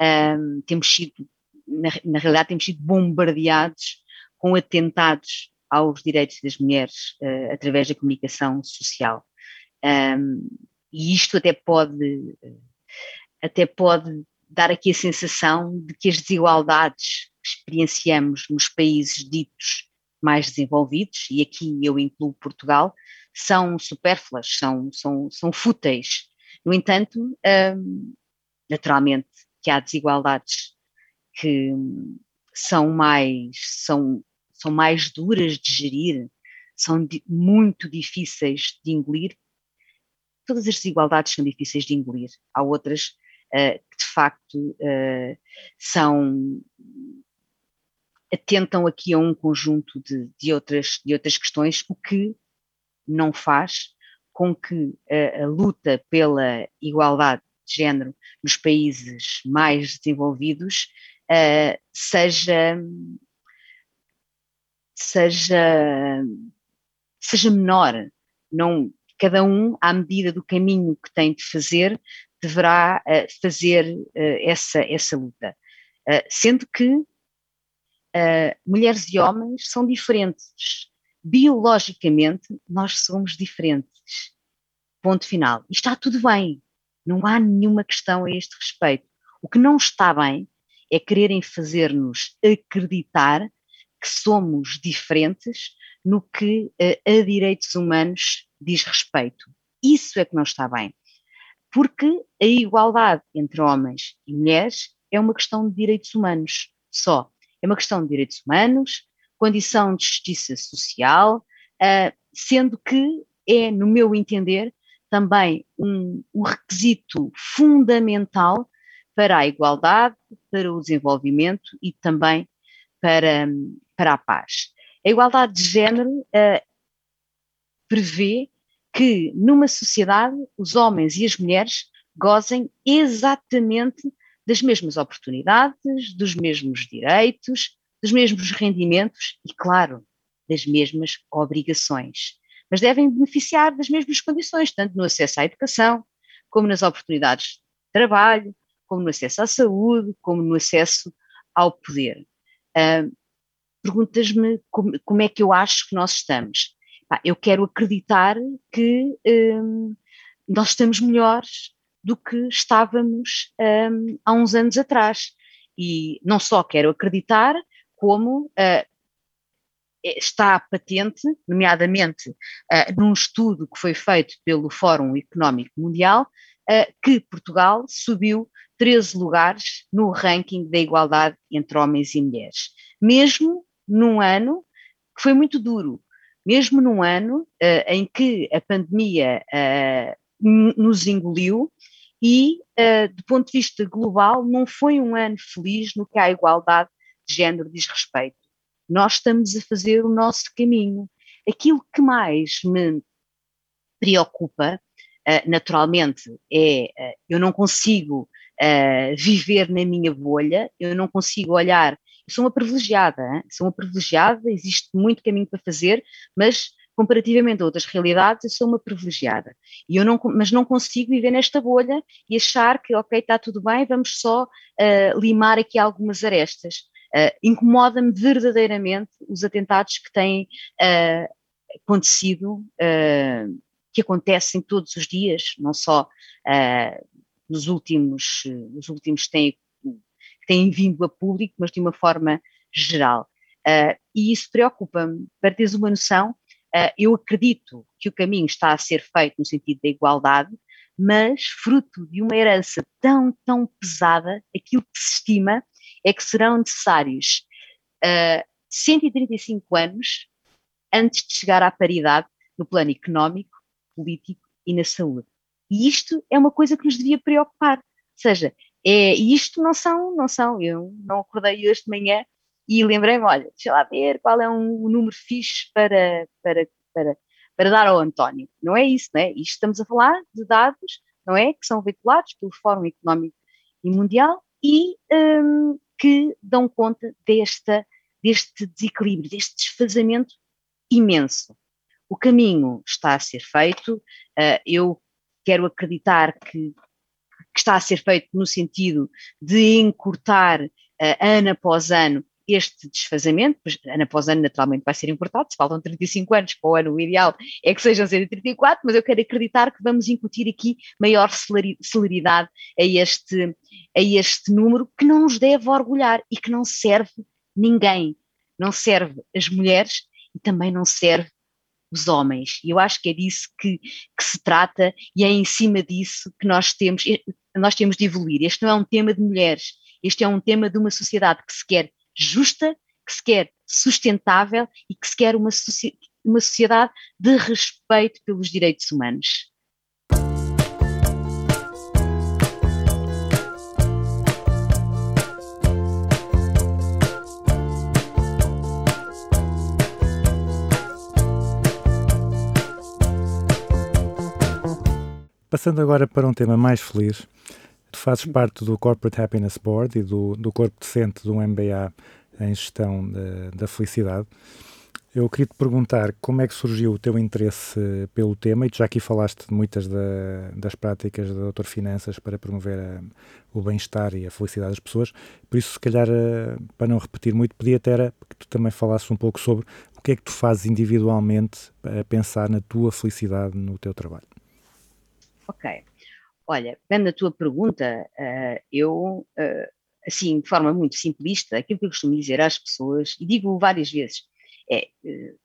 um, temos sido, na, na, realidade, temos sido bombardeados com atentados aos direitos das mulheres uh, através da comunicação social. Um, e isto até pode, até pode dar aqui a sensação de que as desigualdades que experienciamos nos países ditos mais desenvolvidos, e aqui eu incluo Portugal, são supérfluas, são, são, são fúteis. No entanto, um, naturalmente que há desigualdades que são mais, são, são mais duras de gerir, são muito difíceis de engolir, todas as desigualdades são difíceis de engolir. Há outras uh, que de facto uh, são atentam aqui a um conjunto de, de, outras, de outras questões, o que não faz com que a, a luta pela igualdade de género nos países mais desenvolvidos uh, seja seja seja menor não cada um, à medida do caminho que tem de fazer, deverá uh, fazer uh, essa, essa luta. Sendo que mulheres e homens são diferentes. Biologicamente, nós somos diferentes. Ponto final. E está tudo bem. Não há nenhuma questão a este respeito. O que não está bem é quererem fazer-nos acreditar que somos diferentes no que a direitos humanos diz respeito. Isso é que não está bem. Porque a igualdade entre homens e mulheres é uma questão de direitos humanos só. É uma questão de direitos humanos, condição de justiça social, uh, sendo que é, no meu entender, também um, um requisito fundamental para a igualdade, para o desenvolvimento e também para, para a paz. A igualdade de género uh, prevê que numa sociedade os homens e as mulheres gozem exatamente das mesmas oportunidades, dos mesmos direitos, dos mesmos rendimentos e, claro, das mesmas obrigações. Mas devem beneficiar das mesmas condições, tanto no acesso à educação, como nas oportunidades de trabalho, como no acesso à saúde, como no acesso ao poder. Uh, Perguntas-me como, como é que eu acho que nós estamos eu quero acreditar que um, nós estamos melhores do que estávamos um, há uns anos atrás. E não só quero acreditar, como uh, está patente, nomeadamente uh, num estudo que foi feito pelo Fórum Económico Mundial, uh, que Portugal subiu 13 lugares no ranking da igualdade entre homens e mulheres, mesmo num ano que foi muito duro, mesmo num ano uh, em que a pandemia uh, nos engoliu e, uh, do ponto de vista global, não foi um ano feliz no que a igualdade de género diz respeito. Nós estamos a fazer o nosso caminho. Aquilo que mais me preocupa, naturalmente, é eu não consigo viver na minha bolha, eu não consigo olhar sou uma privilegiada, hein? sou uma privilegiada, existe muito caminho para fazer, mas comparativamente a outras realidades, eu sou uma privilegiada. E eu não, mas não consigo viver nesta bolha e achar que, ok, está tudo bem, vamos só uh, limar aqui algumas arestas. Uh, Incomoda-me verdadeiramente os atentados que têm uh, acontecido, que acontecem todos os dias, não só nos últimos, nos últimos têm, têm vindo a público, mas de uma forma geral. e isso preocupa-me. Para teres uma noção, Uh, eu acredito que o caminho está a ser feito no sentido da igualdade, mas fruto de uma herança tão, tão pesada, aquilo que se estima é que serão necessários uh, ah, 135 anos antes de chegar à paridade no plano económico, político e na saúde. E isto é uma coisa que nos devia preocupar. Ou seja, é, isto não são, não são, eu não acordei hoje de manhã e lembrei-me, olha, deixa lá ver qual é um, número fixe para, para, para, para dar ao António. Não é isso, não é? Isto estamos a falar de dados, não é? Que são veiculados pelo Fórum Económico e Mundial e um, que dão conta desta, deste desequilíbrio, deste desfazamento imenso. O caminho está a ser feito, uh, eu quero acreditar que, que, está a ser feito no sentido de encurtar uh, ano após ano este desfazamento, pois ano após ano naturalmente vai ser importado, se faltam 35 anos para o ano, ideal é que sejam 134, mas eu quero acreditar que vamos incutir aqui maior celeridade a este, a este número que não nos deve orgulhar e que não serve ninguém, não serve as mulheres e também não serve os homens. E eu acho que é disso que, que se trata e é em cima disso que nós temos, nós temos de evoluir. Este não é um tema de mulheres, este é um tema de uma sociedade que se quer justa, que se quer sustentável e que se quer uma, uma sociedade de respeito pelos direitos humanos. Passando agora para um tema mais feliz, Tu fazes parte do Corporate Happiness Board e do, do corpo decente do MBA em gestão de, da felicidade. Eu queria te perguntar como é que surgiu o teu interesse pelo tema, e tu já aqui falaste de muitas da, das práticas da Doutor Finanças para promover a, o bem-estar e a felicidade das pessoas, por isso, se calhar, eh, para não repetir muito, podia até que tu também falasses um pouco sobre o que é que tu fazes individualmente a pensar na tua felicidade no teu trabalho. Ok. Olha, pegando a tua pergunta, uh, eu, uh, assim, de forma muito simplista, aquilo que eu costumo dizer às pessoas, e digo várias vezes, é, uh,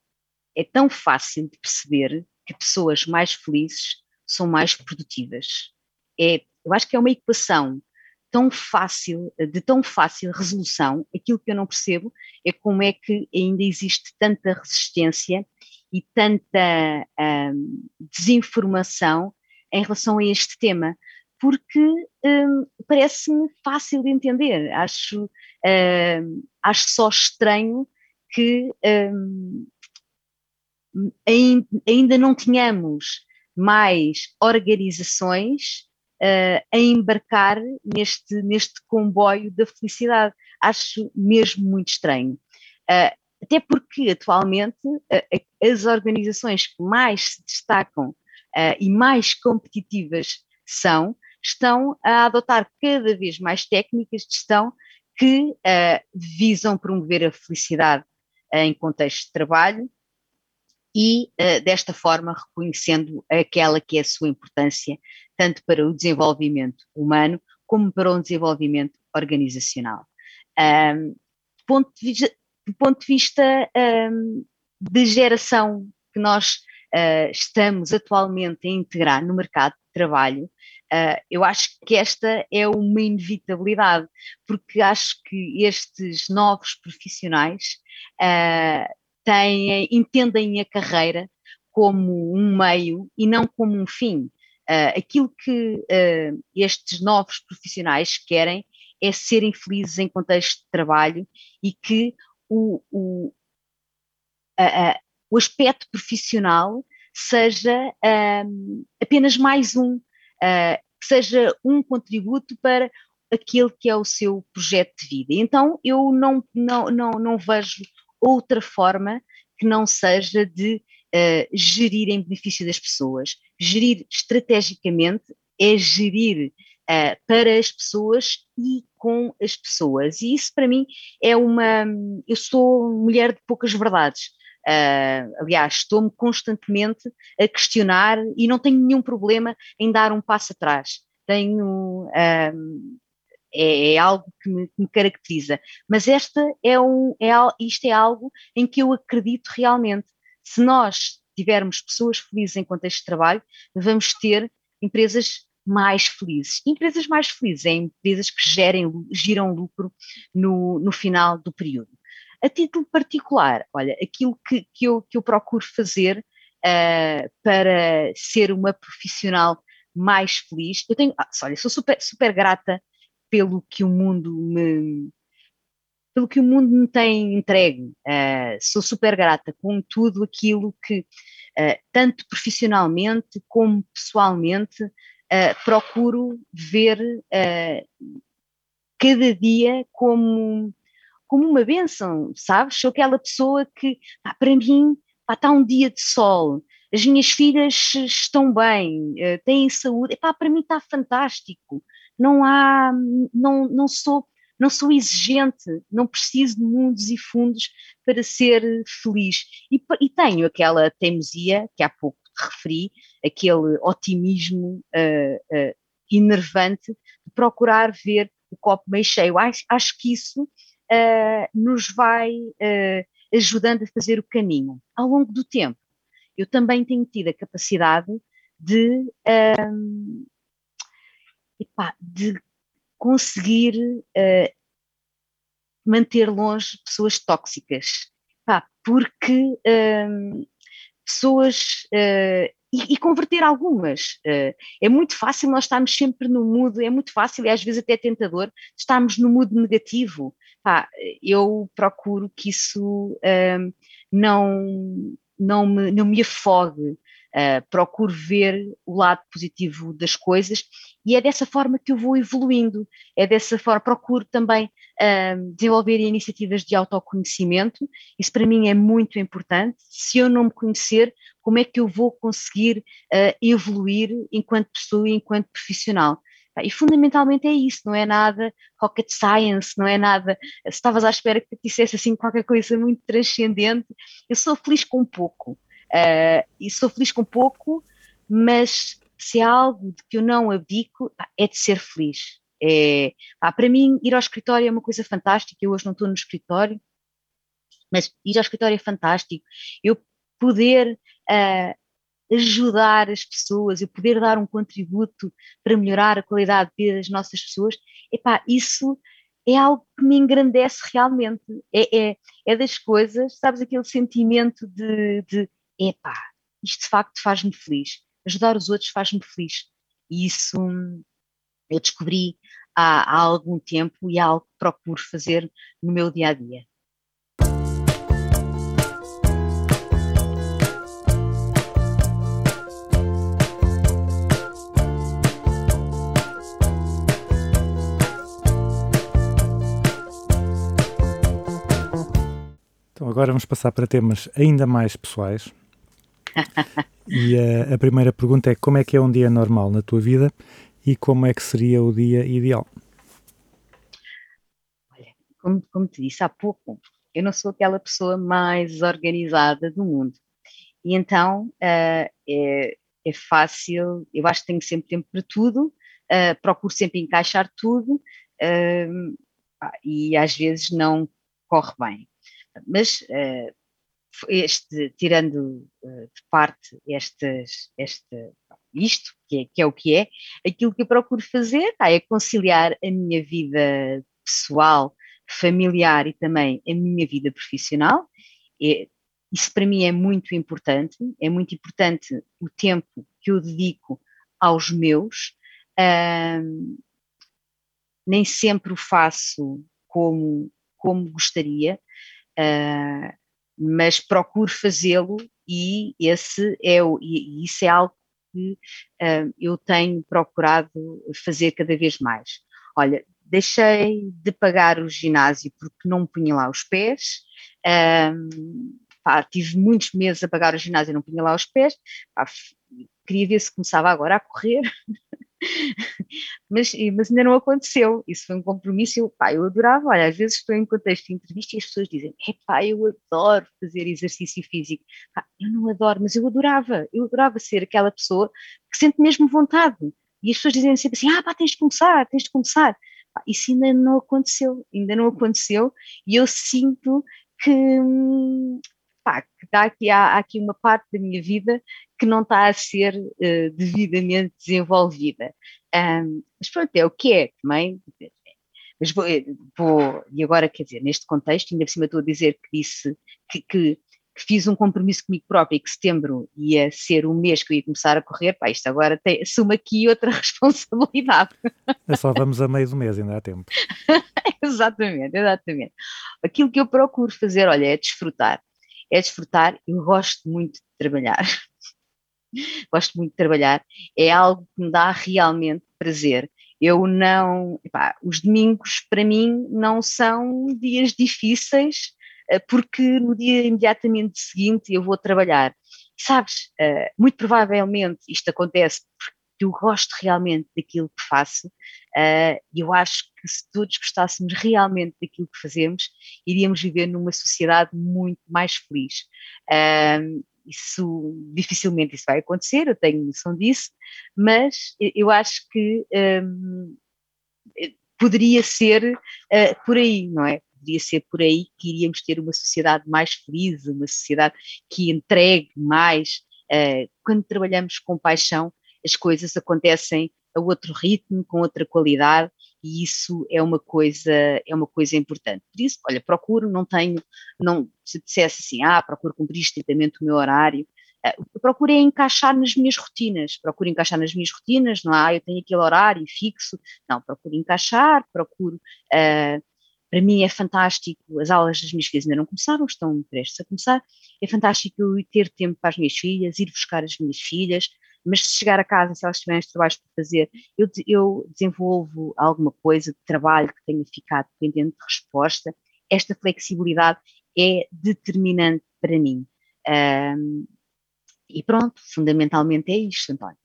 é tão fácil de perceber que pessoas mais felizes são mais produtivas. É, eu acho que é uma equação tão fácil, de tão fácil resolução, aquilo que eu não percebo é como é que ainda existe tanta resistência e tanta desinformação em relação a este tema, porque um, parece-me fácil de entender. Acho, um, acho só estranho que um, ainda não tenhamos mais organizações uh, a embarcar neste, neste comboio da felicidade. Acho mesmo muito estranho. Uh, até porque atualmente uh, as organizações que mais se destacam uh, e mais competitivas são, estão a adotar cada vez mais técnicas de gestão que uh, visam promover a felicidade uh, em contexto de trabalho e, desta forma, reconhecendo aquela que é a sua importância, tanto para o desenvolvimento humano como para o desenvolvimento organizacional. Um, do, ponto de vista, do ponto de vista um, de geração que nós uh, estamos atualmente a integrar no mercado de trabalho, uh, eu acho que esta é uma inevitabilidade, porque acho que estes novos profissionais uh, têm, entendem a carreira como um meio e não como um fim. aquilo que estes novos profissionais querem é serem felizes em contexto de trabalho e que o, o, a, o aspecto profissional seja um, apenas mais um, uh, que seja um contributo para aquele que é o seu projeto de vida. Então eu não, não, não, não vejo outra forma que não seja de uh, gerir em benefício das pessoas. Gerir estrategicamente é gerir uh, para as pessoas e com as pessoas. E isso para mim é uma. Eu sou mulher de poucas verdades. Uh, aliás, estou-me constantemente a questionar e não tenho nenhum problema em dar um passo atrás. Tenho. Uh, é, algo que me, que me, caracteriza. Mas esta é um, é, isto é algo em que eu acredito realmente. Se nós tivermos pessoas felizes em contexto de trabalho, vamos ter empresas mais felizes. Empresas mais felizes é empresas que gerem, giram lucro no, no final do período. A título particular, olha, aquilo que, que, eu, que eu procuro fazer uh, para ser uma profissional mais feliz, eu tenho, ah, olha, sou super, super grata pelo que o mundo me pelo que o mundo me tem entregue. Uh, sou super grata com tudo aquilo que, uh, tanto profissionalmente como pessoalmente, uh, procuro ver cada dia como, como uma benção, sabes? Sou aquela pessoa que, pá, para mim, pá, está um dia de sol, as minhas filhas estão bem, têm saúde, para mim está fantástico não há, não, não sou não sou exigente, não preciso de mundos e fundos para ser feliz. E, e tenho aquela teimosia que há pouco te referi, aquele otimismo uh, uh, enervante de procurar ver o copo meio cheio. Acho, acho que isso nos vai ajudando a fazer o caminho. Ao longo do tempo, eu também tenho tido a capacidade de epá, de conseguir uh, manter longe pessoas tóxicas, epá, porque uh, pessoas uh, e, converter algumas. É muito fácil nós estarmos sempre no mood, é muito fácil e às vezes até tentador estarmos no mood negativo. Eu procuro que isso não, não, me, não me afogue. Uh, procuro ver o lado positivo das coisas e é dessa forma que eu vou evoluindo, é dessa forma, procuro também uh, desenvolver iniciativas de autoconhecimento, isso para mim é muito importante, se eu não me conhecer, como é que eu vou conseguir uh, evoluir enquanto pessoa e enquanto profissional? E fundamentalmente é isso, não é nada rocket science, não é nada. Se estavas à espera que eu dissesse assim qualquer coisa muito transcendente, eu sou feliz com pouco. Uh, e sou feliz com pouco, mas se há algo de que eu não abdico, é de ser feliz. É, pá, para mim, ir ao escritório é uma coisa fantástica. Eu hoje não estou no escritório, mas ir ao escritório é fantástico. Eu poder uh, ajudar as pessoas, eu poder dar um contributo para melhorar a qualidade de vida das nossas pessoas, epá, isso é algo que me engrandece realmente. É, é, é das coisas, sabes, aquele sentimento de, de epá, isto de facto faz-me feliz. Ajudar os outros faz-me feliz. E isso eu descobri há, há algum tempo e é algo que procuro fazer no meu dia a dia. Agora vamos passar para temas ainda mais pessoais e a, a, primeira pergunta é como é que é um dia normal na tua vida e como é que seria o dia ideal? Olha, como, como te disse há pouco, eu não sou aquela pessoa mais organizada do mundo. E então uh, é, é, fácil, eu acho que tenho sempre tempo para tudo, uh, procuro sempre encaixar tudo uh, e às vezes não corre bem. Mas este, tirando uh, de parte estas, este, isto, que é, que é, o que é, aquilo que eu procuro fazer tá, é conciliar a minha vida pessoal, familiar e também a minha vida profissional. Isso para mim é muito importante, é muito importante o tempo que eu dedico aos meus. Nem sempre o faço como, como gostaria. Uh, mas procuro fazê-lo e esse é o, e isso é algo que uh, eu tenho procurado fazer cada vez mais. Olha, deixei de pagar o ginásio porque não me punha lá os pés, uh, pá, tive muitos meses a pagar o ginásio e não punha lá os pés, pá, queria ver se começava agora a correr, mas, mas ainda não aconteceu. Isso foi um compromisso. Eu, pá, eu adorava. Olha, às vezes estou em contexto de entrevista e as pessoas dizem: pá, eu adoro fazer exercício físico. Pá, eu não adoro, mas eu adorava. Eu adorava ser aquela pessoa que sente mesmo vontade. E as pessoas dizem sempre assim: ah, pá, tens de começar, tens de começar. Pá, isso ainda não aconteceu, ainda não aconteceu. E eu sinto que, hum, pá, que dá aqui, há, há aqui uma parte da minha vida que não está a ser eh, devidamente desenvolvida. Ahm, mas pronto, é o que é também. Mas vou, eh, vou- e agora, quer dizer, neste contexto, ainda por cima estou a dizer que disse que, que- que fiz um compromisso comigo própria e que setembro ia ser o mês que eu ia começar a correr, pá, isto agora tem, assume aqui outra responsabilidade. É só vamos a meio do mês, ainda há tempo. exatamente, exatamente. Aquilo que eu procuro fazer, olha, é desfrutar. É desfrutar, eu gosto muito de trabalhar. Gosto muito de trabalhar, é algo que me dá realmente prazer. Eu não, epá, os domingos para mim não são dias difíceis, eh, porque no dia imediatamente seguinte eu vou trabalhar. Sabes, eh, muito provavelmente isto acontece porque eu gosto realmente daquilo que faço eh, e eu acho que se todos gostássemos realmente daquilo que fazemos, iríamos viver numa sociedade muito mais feliz. Isso dificilmente isso vai acontecer, eu tenho noção disso, mas eu- acho que hum, eh, poderia ser eh, por aí, não é? Poderia ser por aí que iríamos ter uma sociedade mais feliz, uma sociedade que entregue mais. eh, quando trabalhamos com paixão, as coisas acontecem a outro ritmo, com outra qualidade, e isso é uma coisa, é uma coisa importante. Por isso, olha, procuro, não tenho, não, se dissesse assim, ah, procuro cumprir estritamente o meu horário, ah, que eu procuro é encaixar nas minhas rotinas, procuro encaixar nas minhas rotinas, não há, eu tenho aquele horário fixo, não, procuro encaixar, procuro, ah, para mim é fantástico, as aulas das minhas filhas ainda não começaram, estão prestes a começar, é fantástico eu ter tempo para as minhas filhas, ir buscar as minhas filhas, mas se chegar a casa, se elas tiverem os trabalhos para fazer, eu, eu desenvolvo alguma coisa de trabalho que tenha ficado pendente de resposta, esta flexibilidade é determinante para mim. Ahm, e pronto, fundamentalmente é isto, António.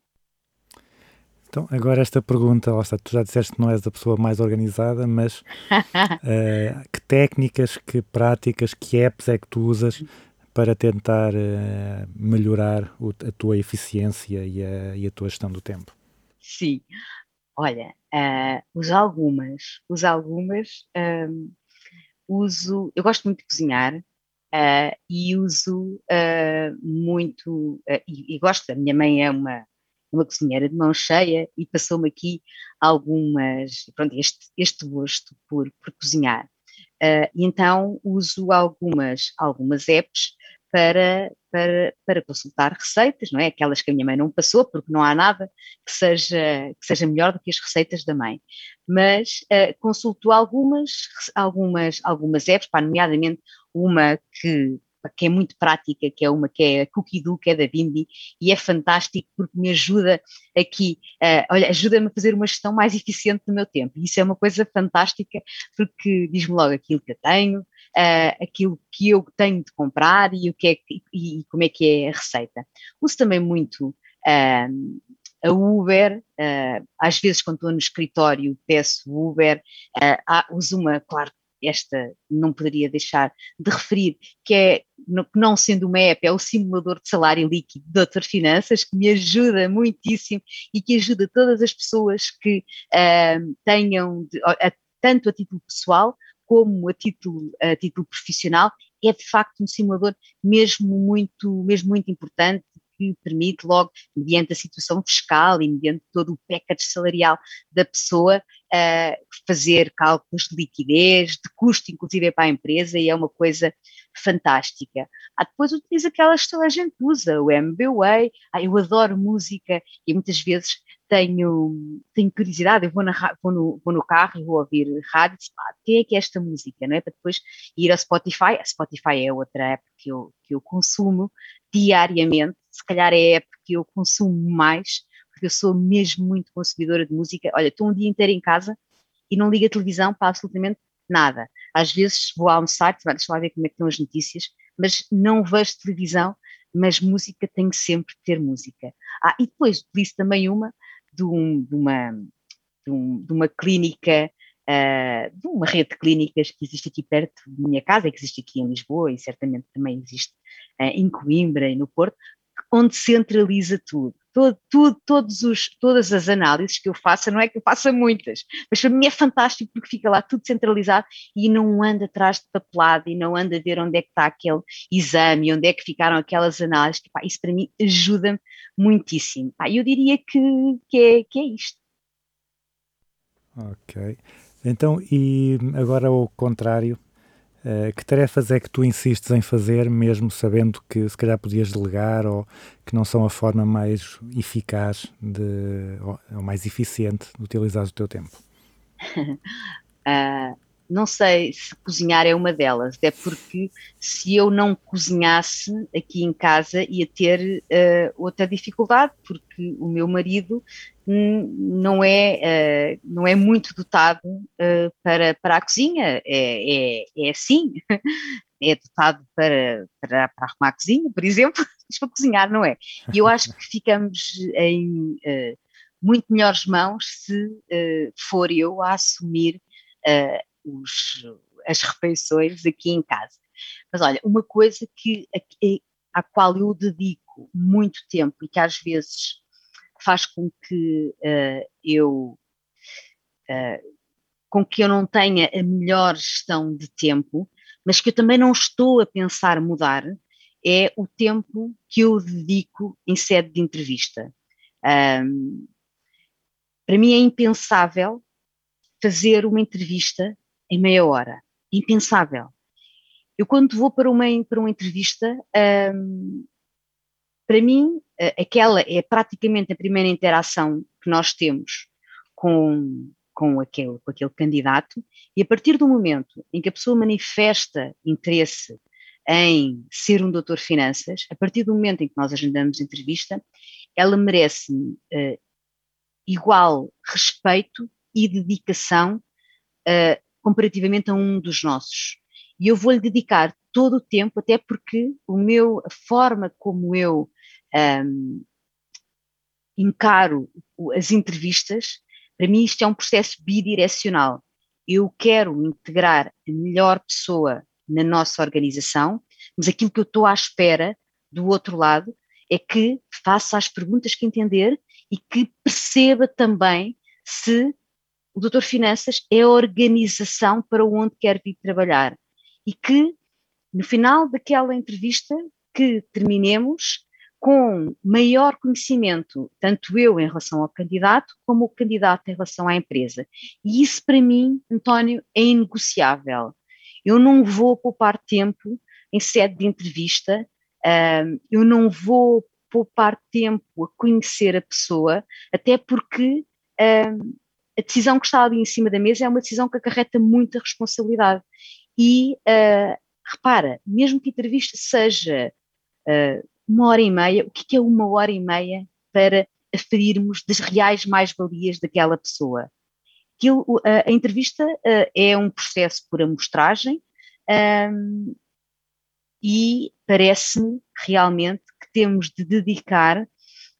Então, agora esta pergunta, lá está, tu já disseste que não és a pessoa mais organizada, mas eh, que técnicas, que práticas, que apps é que tu usas para tentar eh, melhorar a tua eficiência e a, e a tua gestão do tempo? Sim, olha, ah, uso algumas, uso algumas, ahm, uso, eu gosto muito de cozinhar ah, e uso ah, muito, e, e gosto, a minha mãe é uma, uma cozinheira de mão cheia e passou-me aqui algumas, pronto, este, este gosto por, por cozinhar. Então uso algumas, algumas apps para, para, para consultar receitas, não é? Aquelas que a minha mãe não passou, porque não há nada que seja, que seja melhor do que as receitas da mãe. Mas ah, consulto algumas, algumas, algumas apps, pá, nomeadamente uma que, que é muito prática, que é uma que é a Cookie Do, que é da Bimbi, e é fantástico porque me ajuda aqui, ah, olha, ajuda-me a fazer uma gestão mais eficiente do meu tempo. E isso é uma coisa fantástica porque diz-me logo aquilo que eu tenho, ah, aquilo que eu tenho de comprar e, o que é, e, e como é que é a receita. Uso também muito ah, a Uber, ah, às vezes quando estou no escritório peço Uber, há- uso uma, claro, esta não poderia deixar de referir, que é, não sendo uma app, é o simulador de salário líquido do Doutor Finanças, que me ajuda muitíssimo e que ajuda todas as pessoas que ah, tenham, de- a- tanto a título pessoal como a título, a título profissional, é de facto um simulador mesmo muito, mesmo muito importante que permite logo, mediante a situação fiscal e mediante todo o package salarial da pessoa, uh, fazer cálculos de liquidez, de custo inclusive para a empresa e é uma coisa fantástica. Ah, depois utiliza aquelas que toda a gente usa, o MBWay, ah, eu adoro música e muitas vezes tenho, tenho curiosidade, eu vou, na, vou, no, vou no carro e vou ouvir rádio disse, pá, quem é que é esta música, não é? Para depois ir ao Spotify, a Spotify é outra app que eu, que eu consumo diariamente, se calhar é a app que eu consumo mais, porque eu sou mesmo muito consumidora de música, olha, estou um dia inteiro em casa e não ligo a televisão para absolutamente nada. Às vezes vou almoçar, deixa lá ver como é que estão as notícias, mas não vejo televisão, mas música tem que sempre ter música. Ah, e depois disse também uma de, um, de uma, de, um, de uma clínica, uh, de uma rede de clínicas que existe aqui perto da minha casa, que existe aqui em Lisboa e certamente também existe uh, em Coimbra e no Porto, onde centraliza tudo. Todo, tudo, todos os, todas as análises que eu faça, não é que eu faça muitas, mas para mim é fantástico porque fica lá tudo centralizado e não anda atrás de papelado e não anda a ver onde é que está aquele exame, onde é que ficaram aquelas análises. Pá, isso para mim ajuda-me muitíssimo. Pá, eu diria que, que, é, que é isto. Ok. Então, e agora ao contrário, que tarefas é que tu insistes em fazer, mesmo sabendo que se calhar podias delegar ou que não são a forma mais eficaz de, ou, ou mais eficiente de utilizar o teu tempo? uh, não sei se cozinhar é uma delas, até porque se eu não cozinhasse aqui em casa ia ter uh, outra dificuldade, porque o meu marido não é, uh, não é muito dotado uh, para, para a cozinha, é, é, é assim, é dotado para, para, para arrumar a cozinha, por exemplo, mas para cozinhar não é. E eu acho que ficamos em muito melhores mãos se for eu a assumir os, as refeições aqui em casa. Mas olha, uma coisa que, a, a qual eu dedico muito tempo e que às vezes faz com que uh, eu uh, com que eu não tenha a melhor gestão de tempo, mas que eu também não estou a pensar mudar, é o tempo que eu dedico em sede de entrevista. Um, para mim é impensável fazer uma entrevista em meia hora. Impensável. Eu, quando vou para uma, para uma entrevista, um, para mim, aquela é praticamente a primeira interação que nós temos com, com, aquele, com aquele candidato, e a partir do momento em que a pessoa manifesta interesse em ser um doutor finanças, a partir do momento em que nós agendamos entrevista, ela merece uh, igual respeito e dedicação uh, comparativamente a um dos nossos. E eu vou-lhe dedicar todo o tempo, até porque o meu, a forma como eu um, encaro as entrevistas, para mim isto é um processo bidirecional. Eu quero integrar a melhor pessoa na nossa organização, mas aquilo que eu estou à espera do outro lado é que faça as perguntas que entender e que perceba também se o doutor Finanças é a organização para onde quer vir trabalhar e que no final daquela entrevista que terminemos com maior conhecimento, tanto eu em relação ao candidato, como o candidato em relação à empresa. E isso para mim, António, é inegociável. Eu não vou poupar tempo em sede de entrevista, eu não vou poupar tempo a conhecer a pessoa, até porque a decisão que está ali em cima da mesa é uma decisão que acarreta muita responsabilidade. E uh, repara, mesmo que a entrevista seja uh, uma hora e meia, o que é uma hora e meia para aferirmos das reais mais-valias daquela pessoa? Aquilo, a, a entrevista uh, é um processo por amostragem um, e parece-me realmente que temos de dedicar,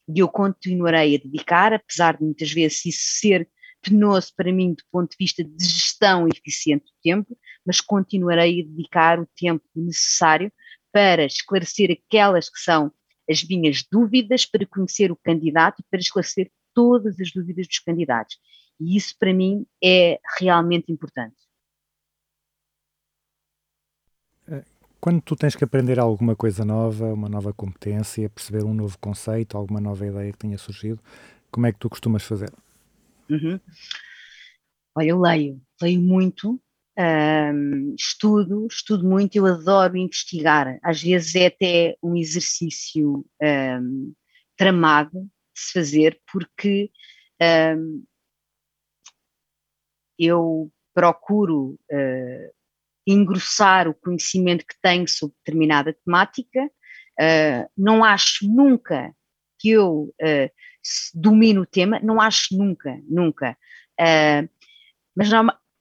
e eu continuarei a dedicar, apesar de muitas vezes isso ser penoso para mim do ponto de vista de gestão eficiente do tempo, mas continuarei a dedicar o tempo necessário para esclarecer aquelas que são as minhas dúvidas, para conhecer o candidato e para esclarecer todas as dúvidas dos candidatos. E isso para mim é realmente importante. Quando tu tens que aprender alguma coisa nova, uma nova competência, perceber um novo conceito, alguma nova ideia que tenha surgido, como é que tu costumas fazer? Uhum. Olha, eu leio, leio muito, um, estudo, estudo muito, eu adoro investigar. Às vezes é até um exercício um, tramado de se fazer, porque um, eu procuro uh, engrossar o conhecimento que tenho sobre determinada temática. Uh, não acho nunca que eu uh, domino o tema, não acho nunca, nunca. Uh, mas,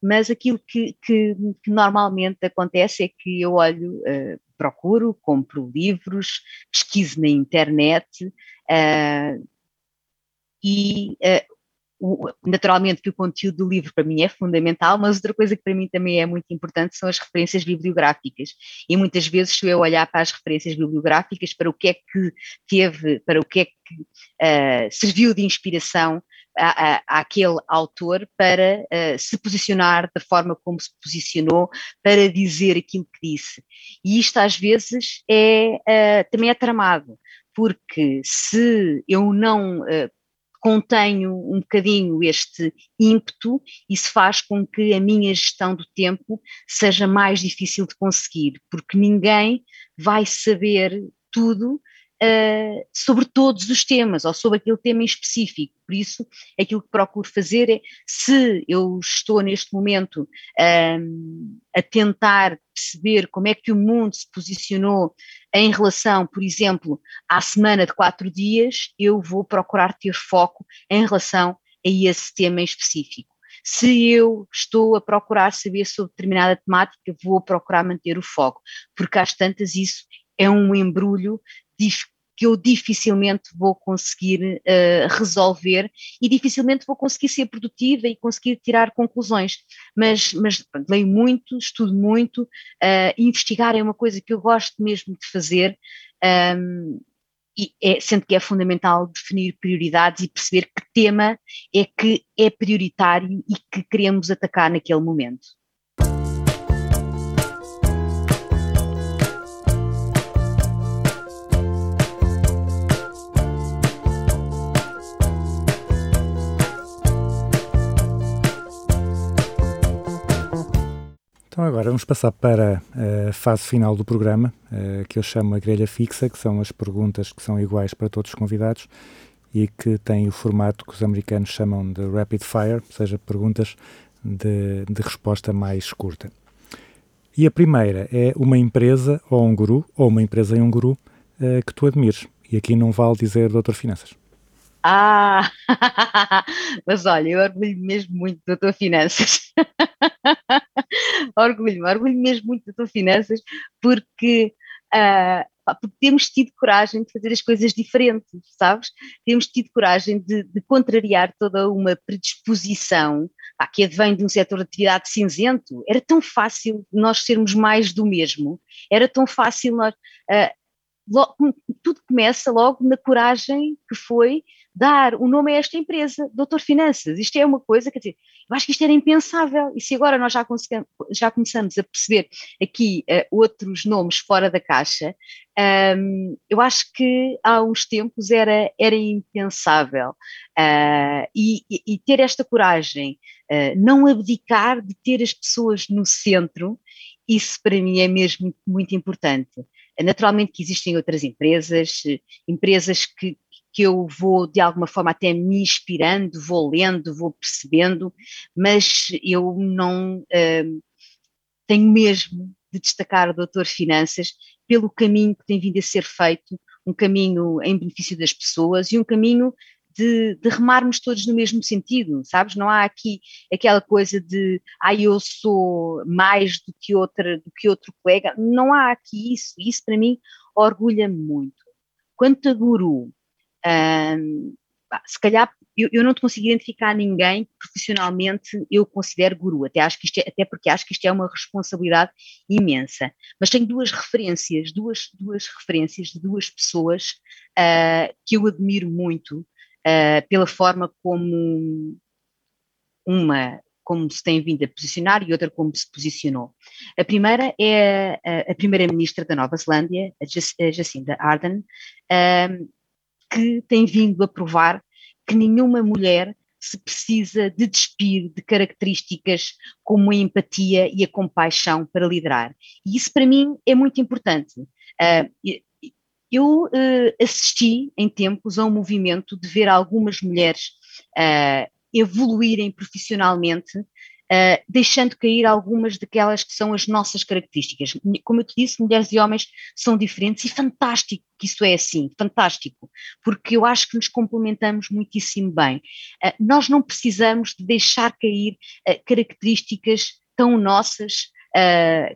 mas aquilo que, que, que, normalmente acontece é que eu olho, uh, procuro, compro livros, pesquiso na internet uh, e o, naturalmente que o conteúdo do livro para mim é fundamental, mas outra coisa que para mim também é muito importante são as referências bibliográficas. E muitas vezes se eu olhar para as referências bibliográficas, para o que é que teve, para o que é que uh, serviu de inspiração à, àquele autor para uh, se posicionar da forma como se posicionou, para dizer aquilo que disse. E isto às vezes é, uh, também é tramado, porque se eu não contenho um bocadinho este ímpeto, isso faz com que a minha gestão do tempo seja mais difícil de conseguir, porque ninguém vai saber tudo uh, sobre todos os temas ou sobre aquele tema em específico. Por isso, aquilo que procuro fazer é, se eu estou neste momento um, a tentar perceber como é que o mundo se posicionou em relação, por exemplo, à semana de quatro dias, eu vou procurar ter foco em relação a esse tema em específico. Se eu estou a procurar saber sobre determinada temática, vou procurar manter o foco, porque às tantas isso é um embrulho que eu dificilmente vou conseguir uh, resolver e dificilmente vou conseguir ser produtiva e conseguir tirar conclusões. Mas, mas leio muito, estudo muito, uh, investigar é uma coisa que eu gosto mesmo de fazer. Um, ehm, e é, sendo que é fundamental definir prioridades e perceber que tema é que é prioritário e que queremos atacar naquele momento. Então agora vamos passar para a fase final do programa, eh, que eu chamo a grelha fixa, que são as perguntas que são iguais para todos os convidados e que têm o formato que os americanos chamam de rapid fire, ou seja, perguntas de, de resposta mais curta. E a primeira é uma empresa ou um guru, ou uma empresa e um guru, eh, que tu admires. E aqui não vale dizer doutor Finanças. Ah, mas olha, eu orgulho mesmo muito da tua finanças. orgulho, orgulho mesmo muito da tua finanças, porque, uh, porque temos tido coragem de fazer as coisas diferentes, sabes? Temos tido coragem de, de contrariar toda uma predisposição pá, que advém de um setor de atividade cinzento. Era tão fácil nós sermos mais do mesmo, era tão fácil nós. Uh, logo, tudo começa logo na coragem que foi dar o nome a esta empresa, Doutor Finanças. Isto é uma coisa, dizer, eu acho que isto era impensável. E se agora nós já, já começamos a perceber aqui uh, outros nomes fora da caixa, um, eu acho que há uns tempos era, era impensável. Uh, e, e, ter esta coragem, uh, não abdicar de ter as pessoas no centro, isso para mim é mesmo muito importante. Naturalmente que existem outras empresas, empresas que, que eu vou de alguma forma até me inspirando, vou lendo, vou percebendo, mas eu não uh, tenho mesmo de destacar o Doutor Finanças pelo caminho que tem vindo a ser feito, um caminho em benefício das pessoas e um caminho de, de, remarmos todos no mesmo sentido, sabes? Não há aqui aquela coisa de ah, eu sou mais do que outra, do que outro colega. Não há aqui isso. Isso para mim orgulha-me muito. Quanto a guru, se calhar eu, eu, não te consigo identificar ninguém que profissionalmente eu considero guru, até, acho que é, até porque acho que isto é uma responsabilidade imensa. Mas tenho duas referências, duas, duas referências de duas pessoas uh, que eu admiro muito uh, pela forma como uma como se tem vindo a posicionar e outra como se posicionou. A primeira é a, a primeira-ministra da Nova Zelândia, Jacinda Ardern, que tem vindo a provar que nenhuma mulher se precisa de despir de características como a empatia e a compaixão para liderar. E isso para mim é muito importante. Uh, eu uh, assisti em tempos a um movimento de ver algumas mulheres uh, evoluírem profissionalmente uh, deixando cair algumas daquelas que são as nossas características. Como eu te disse, mulheres e homens são diferentes e fantástico que isso é assim, fantástico, porque eu acho que nos complementamos muitíssimo bem. Uh, nós não precisamos de deixar cair uh, características tão nossas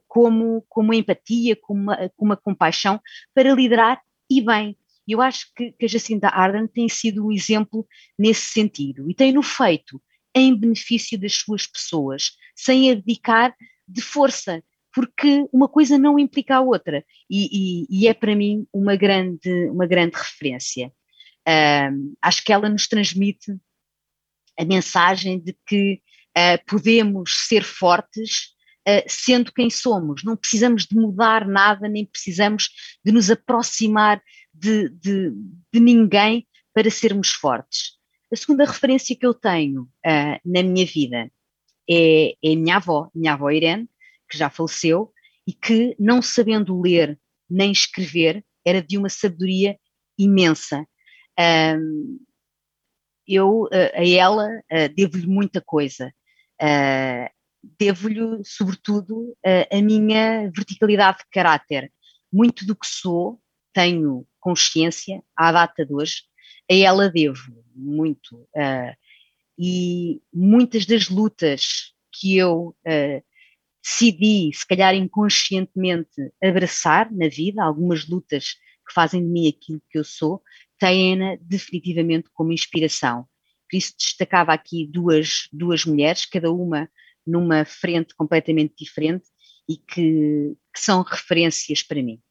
como, com uma empatia, com uma, com uma compaixão para liderar e bem. Eu acho que, que a Jacinda Ardern tem sido um exemplo nesse sentido e tem-no feito em benefício das suas pessoas, sem abdicar de força, porque uma coisa não implica a outra e, e, e é para mim uma grande, uma grande referência. Acho que ela nos transmite a mensagem de que uh, podemos ser fortes uh, sendo quem somos, não precisamos de mudar nada, nem precisamos de nos aproximar de, de, de ninguém para sermos fortes. A segunda referência que eu tenho uh, na minha vida é, é a minha avó, minha avó Irene, que já faleceu e que, não sabendo ler nem escrever, era de uma sabedoria imensa. Eu, uh, a ela, uh, devo-lhe muita coisa. Uh, devo-lhe, sobretudo, a minha verticalidade de caráter. Muito do que sou, tenho consciência, à data de hoje, a ela devo muito. Uh, e muitas das lutas que eu uh, decidi, se calhar inconscientemente, abraçar na vida, algumas lutas que fazem de mim aquilo que eu sou, têm-na definitivamente como inspiração. Por isso destacava aqui duas, duas mulheres, cada uma numa frente completamente diferente e que, que são referências para mim.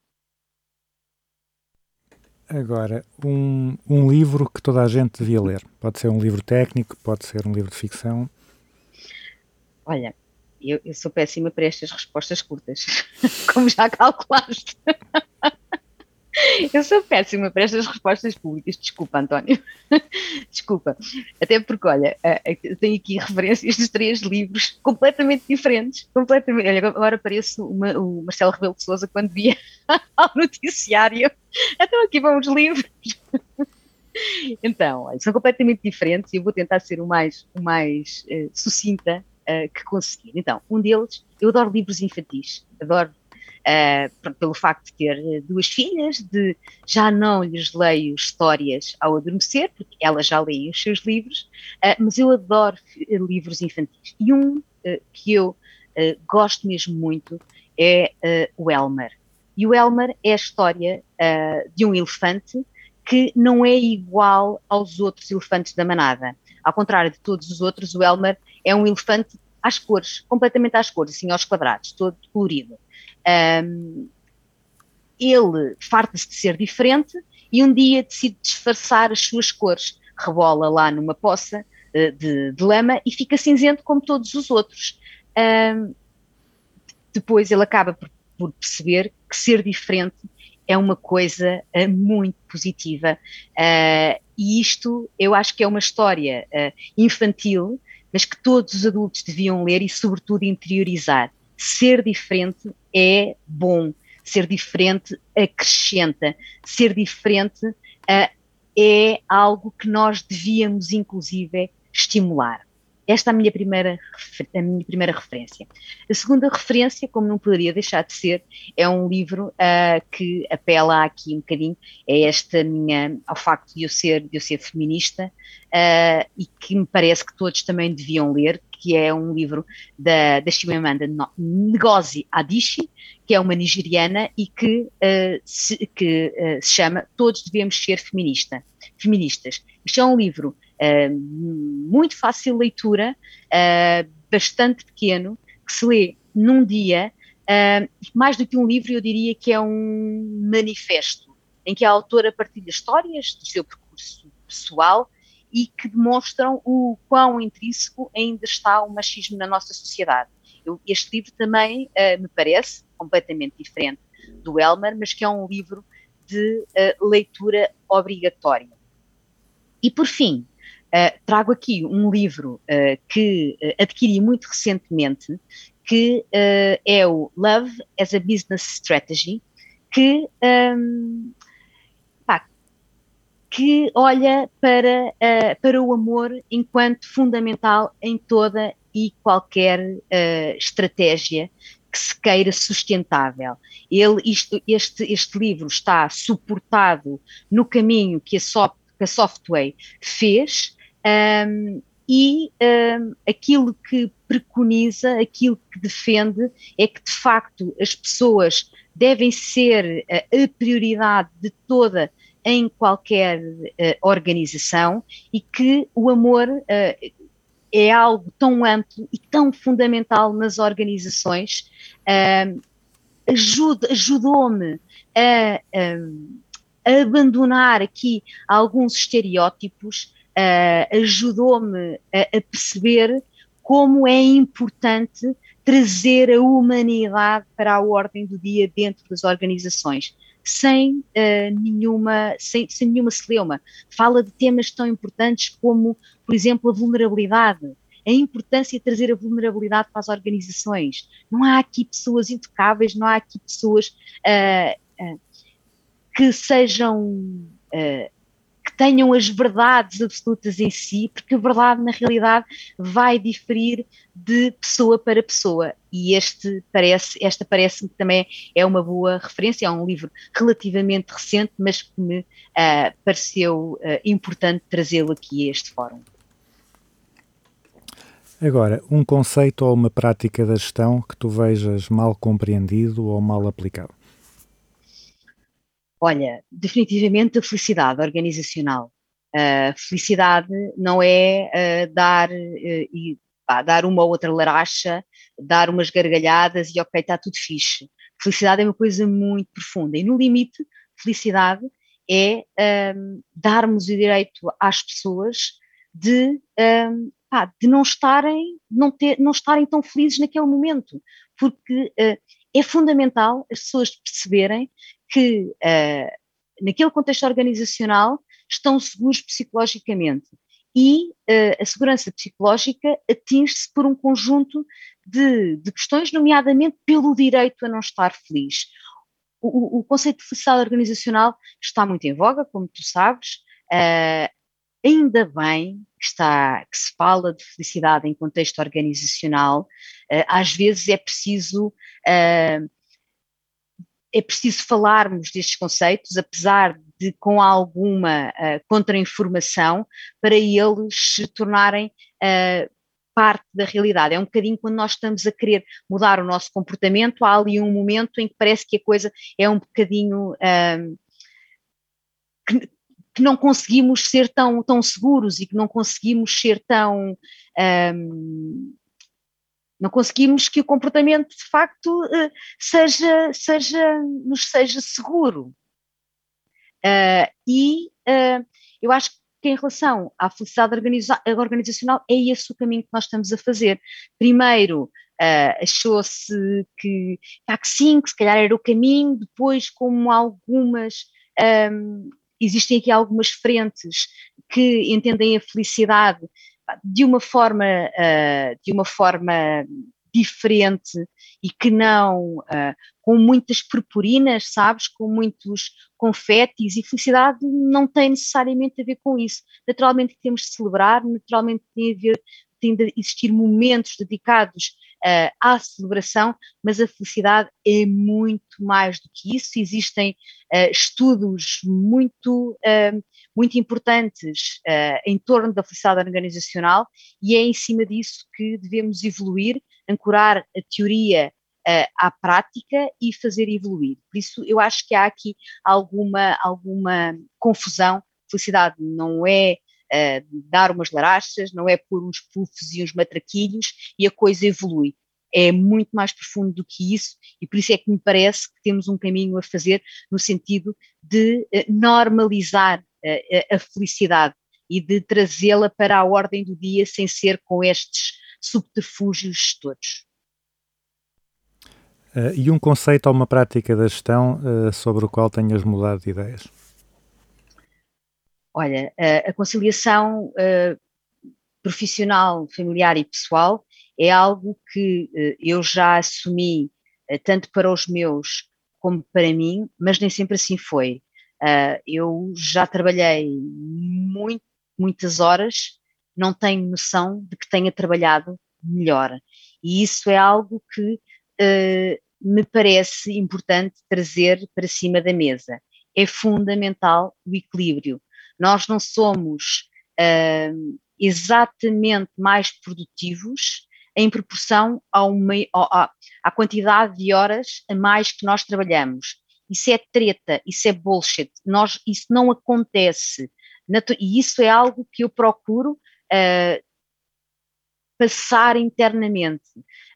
Agora, um, um livro que toda a gente devia ler. Pode ser um livro técnico, pode ser um livro de ficção. Olha, eu, eu sou péssima para estas respostas curtas, como já calculaste. Eu sou péssima para estas respostas públicas, desculpa, António. desculpa. Até porque, olha, eh, eh, tenho aqui referências de três livros completamente diferentes. Completamente. Olha, agora parece uma, o Marcelo Rebelo de Souza quando via ao noticiário. Então aqui vão os livros. Então, olha, são completamente diferentes e eu vou tentar ser o mais, o mais uh, sucinta uh, que conseguir. Então, um deles, eu adoro livros infantis, adoro uh, pelo facto de ter eh, duas filhas, de já não lhes leio histórias ao adormecer, porque elas já leem os seus livros, uh, mas eu adoro livros infantis. E um que eu gosto mesmo muito é o Elmer. E o Elmer é a história de um elefante que não é igual aos outros elefantes da manada. Ao contrário de todos os outros, o Elmer é um elefante às cores, completamente às cores, assim aos quadrados, todo colorido. Um, ele farta-se de ser diferente e um dia decide disfarçar as suas cores. Rebola lá numa poça uh, de, de, lama e fica cinzento como todos os outros. Um, depois ele acaba por, por, perceber que ser diferente é uma coisa uh, muito positiva. Uh, e isto eu acho que é uma história infantil, mas que todos os adultos deviam ler e, sobretudo, interiorizar ser diferente é bom, ser diferente acrescenta, ser diferente uh, é algo que nós devíamos, inclusive, estimular. Esta é a minha primeira, a minha primeira referência. A segunda referência, como não poderia deixar de ser, é um livro uh, que apela aqui um bocadinho é esta minha, ao facto de eu ser, de eu ser feminista uh, e que me parece que todos também deviam ler, que é um livro da, da Chimamanda Ngozi Adichie, que é uma nigeriana e que, uh, se, que se chama Todos Devemos Ser feminista, Feministas. Isto é um livro uh, muito fácil de leitura, uh, bastante pequeno, que se lê num dia, uh, mais do que um livro, eu diria que é um manifesto, em que a autora partilha histórias do seu percurso pessoal e que demonstram o quão intrínseco ainda está o machismo na nossa sociedade. Eu, este livro também me parece completamente diferente do Elmer, mas que é um livro de leitura obrigatória. E por fim, Uh, trago aqui um livro uh, que uh, adquiri muito recentemente, que é o Love as a Business Strategy, que, um, pá, que olha para, para o amor enquanto fundamental em toda e qualquer estratégia que se queira sustentável. Ele, isto, este, este livro está suportado no caminho que a, so, que a Software fez um, e um, aquilo que preconiza, aquilo que defende é que de facto as pessoas devem ser a, a prioridade de toda em qualquer uh, organização e que o amor uh, é algo tão amplo e tão fundamental nas organizações. Uh, ajudou-me a, a, abandonar aqui alguns estereótipos, ajudou-me a, a perceber como é importante trazer a humanidade para a ordem do dia dentro das organizações sem uh, nenhuma, sem, sem nenhuma celeuma. Fala de temas tão importantes como, por exemplo, a vulnerabilidade, a importância de trazer a vulnerabilidade para as organizações. Não há aqui pessoas intocáveis, não há aqui pessoas uh, uh, que sejam tenham as verdades absolutas em si, porque a verdade, na realidade, vai diferir de pessoa para pessoa. E este parece, esta parece-me que também é uma boa referência, é um livro relativamente recente, mas que me uh, pareceu uh, importante trazê-lo aqui a este fórum. Agora, um conceito ou uma prática da gestão que tu vejas mal compreendido ou mal aplicado? Olha, definitivamente a felicidade organizacional. A felicidade não é uh, dar, uh, e, dar uma ou outra laracha, dar umas gargalhadas e ok, está tudo fixe. Felicidade é uma coisa muito profunda e no limite, felicidade é um, ehm, darmos o direito às pessoas de, um, ehm, pá, de não estarem, não, ter, não estarem tão felizes naquele momento, porque uh, é fundamental as pessoas perceberem que, uh, naquele contexto organizacional, estão seguros psicologicamente. E uh, a segurança psicológica atinge-se por um conjunto de, de, questões, nomeadamente pelo direito a não estar feliz. O, o, conceito de felicidade organizacional está muito em voga, como tu sabes. Uh, ainda bem que, está, que se fala de felicidade em contexto organizacional. Uh, às vezes é preciso uh, é preciso falarmos destes conceitos, apesar de com alguma uh, contra-informação, para eles se tornarem uh, parte da realidade. É um bocadinho quando nós estamos a querer mudar o nosso comportamento, há ali um momento em que parece que a coisa é um bocadinho. Uh, que, não conseguimos ser tão, tão seguros e que não conseguimos ser tão. Um, não conseguimos que o comportamento de facto eh, seja, seja, nos seja seguro. Uh, e uh, eu acho que em relação à felicidade organiza organizacional é esse o caminho que nós estamos a fazer. Primeiro uh, achou-se que, ah, que sim, que se calhar era o caminho, depois como algumas um, existem aqui algumas frentes que entendem a felicidade de uma forma, uh, de uma forma diferente e que não uh, com muitas purpurinas, sabes, com muitos confetes e felicidade não tem necessariamente a ver com isso. Naturalmente temos de celebrar, naturalmente tem a ver tem de existir momentos dedicados uh, à celebração, mas a felicidade é muito mais do que isso. Existem uh, estudos muito, uh, muito importantes em torno da felicidade organizacional e é em cima disso que devemos evoluir, ancorar a teoria à prática e fazer evoluir. Por isso, eu acho que há aqui alguma, alguma confusão. Felicidade não é uh, dar umas larachas, não é pôr uns puffs e uns matraquilhos e a coisa evolui. É muito mais profundo do que isso e por isso é que me parece que temos um caminho a fazer no sentido de uh, normalizar uh, a felicidade e de trazê-la para a ordem do dia sem ser com estes subterfúgios todos. Uh, e um conceito ou uma prática da gestão uh, sobre o qual tenhas mudado de ideias? Olha, a, conciliação profissional, familiar e pessoal é algo que uh, eu já assumi uh, tanto para os meus como para mim, mas nem sempre assim foi. eu já trabalhei muito, muitas horas, não tenho noção de que tenha trabalhado melhor. E isso é algo que me parece importante trazer para cima da mesa. É fundamental o equilíbrio nós não somos uh, exatamente mais produtivos em proporção à, quantidade de horas a mais que nós trabalhamos. Isso é treta, isso é bullshit, nós, isso não acontece. E isso é algo que eu procuro ah, passar internamente.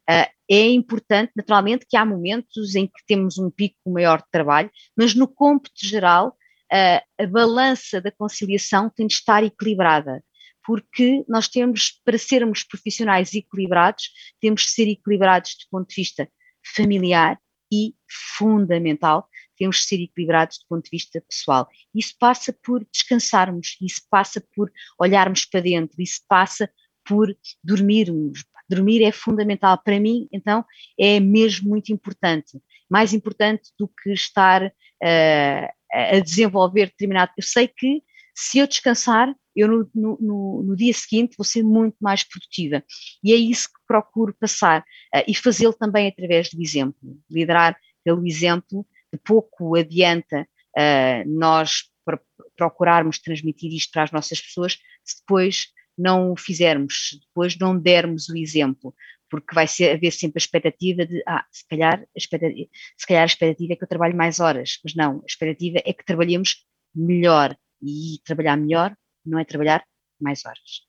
Ah, é importante, naturalmente, que há momentos em que temos um pico maior de trabalho, mas no cômputo geral, ah, a balança da conciliação tem de estar equilibrada, porque nós temos, para sermos profissionais equilibrados, temos de ser equilibrados do ponto de vista familiar e fundamental, temos de ser equilibrados do ponto de vista pessoal. Isso passa por descansarmos, isso passa por olharmos para dentro, isso passa por dormirmos. Dormir é fundamental para mim, então é mesmo muito importante. Mais importante do que estar eh, a desenvolver determinado. Eu sei que se eu descansar, eu no, no- no- dia seguinte vou ser muito mais produtiva. E é isso que procuro passar eh, e fazê-lo também através do exemplo. Liderar pelo exemplo, de pouco adianta eh, nós pro- procurarmos transmitir isto para as nossas pessoas se depois não o fizermos, se depois não dermos o exemplo, porque vai ser, haver sempre a expectativa de, ah, se calhar se calhar a expectativa é que eu trabalhe mais horas, mas não, a expectativa é que trabalhemos melhor e trabalhar melhor não é trabalhar mais horas.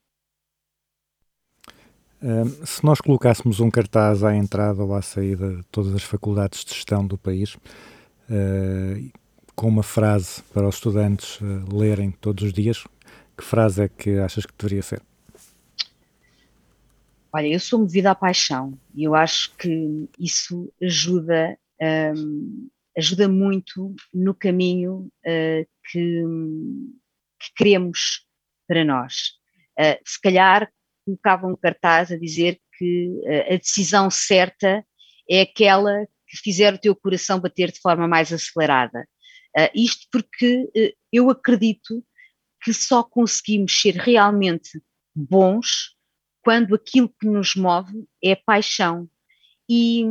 Se nós colocássemos um cartaz à entrada ou à saída de todas as faculdades de gestão do país, ah, com uma frase para os estudantes ah, lerem todos os dias, que frase é que achas que deveria ser? Olha, eu sou movida à paixão e eu acho que isso ajuda, hum, ajuda muito no caminho uh, que, que queremos para nós. Uh, se calhar colocava um cartaz a dizer que uh, a decisão certa é aquela que fizer o teu coração bater de forma mais acelerada. Isto porque eu acredito que só conseguimos ser realmente bons quando aquilo que nos move é paixão. E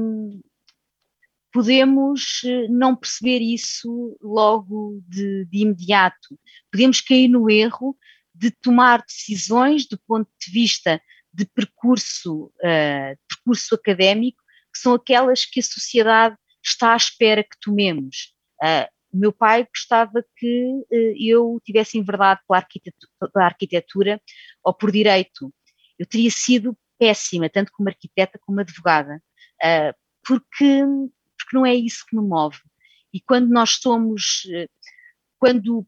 podemos eh, não perceber isso logo de, de imediato. Podemos cair no erro de tomar decisões do ponto de vista de percurso, uh, percurso académico, que são aquelas que a sociedade está à espera que tomemos. Uh, meu pai gostava que uh, eu tivesse enverdado pela arquitetura, pela arquitetura ou por direito. Eu teria sido péssima, tanto como arquiteta como advogada, uh, porque, porque não é isso que me move. E quando nós somos, uh, quando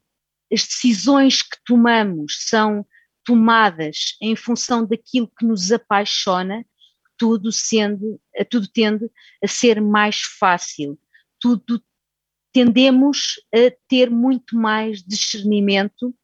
as decisões que tomamos são tomadas em função daquilo que nos apaixona, tudo, sendo, tudo tende a ser mais fácil, tudo tendemos a ter muito mais discernimento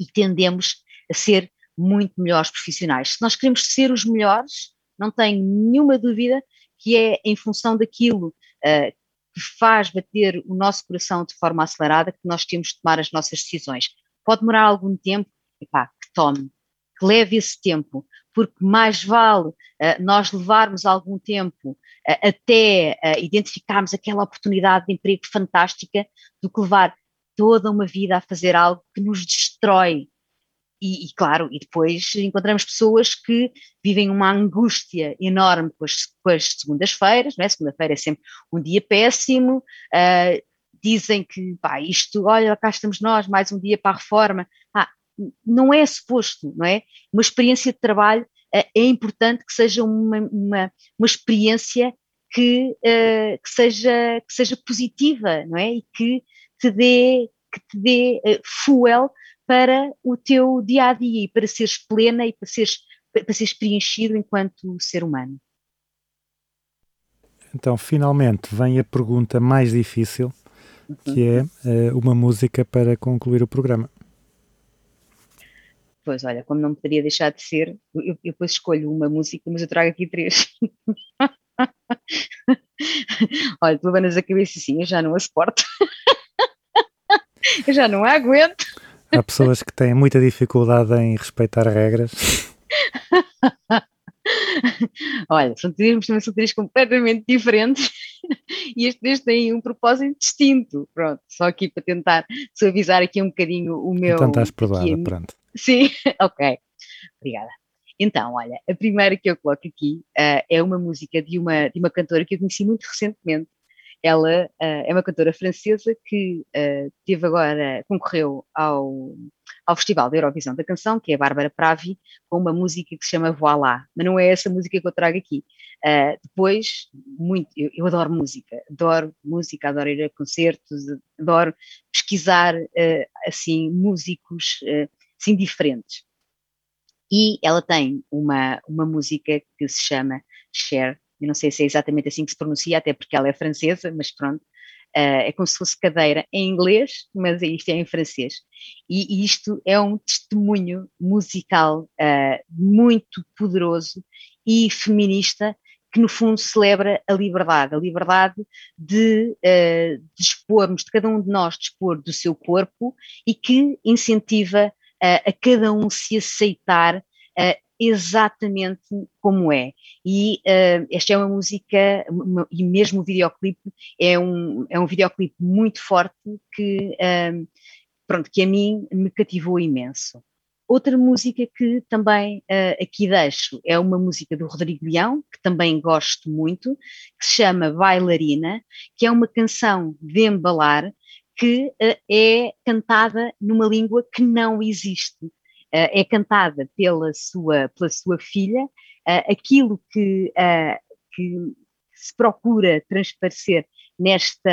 e tendemos a ser muito melhores profissionais. Se nós queremos ser os melhores, não tenho nenhuma dúvida que é em função daquilo uh, que faz bater o nosso coração de forma acelerada que nós temos de tomar as nossas decisões. Pode demorar algum tempo, epá, que tome, que leve esse tempo, porque mais vale uh, nós levarmos algum tempo uh, até uh, identificarmos aquela oportunidade de emprego fantástica do que levar toda uma vida a fazer algo que nos destrói. E, e claro, e depois encontramos pessoas que vivem uma angústia enorme com as, as segundas-feiras, não é? Segunda-feira é sempre um dia péssimo, dizem que, pá, isto, olha, cá estamos nós, mais um dia para a reforma. Ah, não é suposto, não é? Uma experiência de trabalho uh, é importante que seja uma, uma, uma experiência que, uh, que, seja, que seja positiva, não é? E que te dê, que te dê uh, fuel para o teu dia a dia e para seres plena e para seres, para seres preenchido enquanto ser humano. Então, finalmente, vem a pergunta mais difícil, que é uma música para concluir o programa. Pois, olha, como não poderia deixar de ser, eu, eu depois escolho uma música, mas eu trago aqui três. olha, tu levantas a cabeça assim, eu já não a suporto. eu já não a aguento. Há pessoas que têm muita dificuldade em respeitar regras. olha, são três, são três completamente diferentes e este três tem um propósito distinto. Pronto, só aqui para tentar suavizar aqui um bocadinho o meu. Então estás perdoada, pronto. Sim, ok. Obrigada. Então, olha, a primeira que eu coloco aqui ah, é uma música de uma, de uma cantora que eu conheci muito recentemente. Ela ah, é uma cantora francesa que ah, teve agora, concorreu ao, ao Festival da Eurovisão da Canção, que é a Bárbara Pravi, com uma música que se chama Voilá. Mas não é essa música que eu trago aqui. Ah, depois, muito, eu, eu adoro música, adoro música, adoro ir a concertos, adoro pesquisar assim músicos assim diferentes. E ela tem uma, uma música que se chama Cher, eu não sei se é exatamente assim que se pronuncia, até porque ela é francesa, mas pronto, ah, é como se fosse cadeira em inglês, mas isto é em francês. E, e isto é um testemunho musical ah, muito poderoso e feminista que no fundo celebra a liberdade, a liberdade de uh, dispormos, de cada um de nós dispor do seu corpo e que incentiva uh, a cada um se aceitar uh, exatamente como é. E esta é uma música, e mesmo o videoclipe, é um, é um videoclipe muito forte que, pronto, que a mim me cativou imenso. Outra música que também uh, aqui deixo é uma música do Rodrigo Leão, que também gosto muito, que se chama Bailarina, que é uma canção de embalar que uh, é cantada numa língua que não existe. Uh, é cantada pela sua, pela sua filha. aquilo que, que se procura transparecer nesta,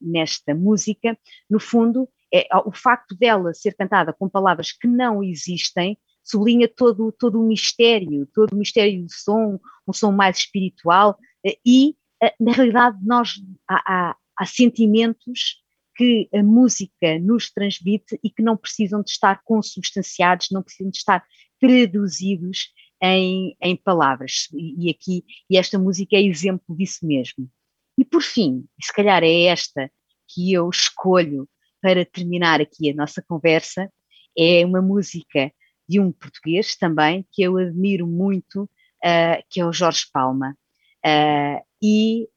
nesta música, no fundo, é, o facto dela ser cantada com palavras que não existem sublinha todo, todo o mistério, todo o mistério do som, um som mais espiritual eh, e, eh, na realidade, nós há, há, há sentimentos que a música nos transmite e que não precisam de estar consubstanciados, não precisam de estar traduzidos em, em palavras. E, e aqui, e esta música é exemplo disso mesmo. E por fim, se calhar é esta que eu escolho para terminar aqui a nossa conversa, é uma música de um português também que eu admiro muito, uh, que é o Jorge Palma. Uh, e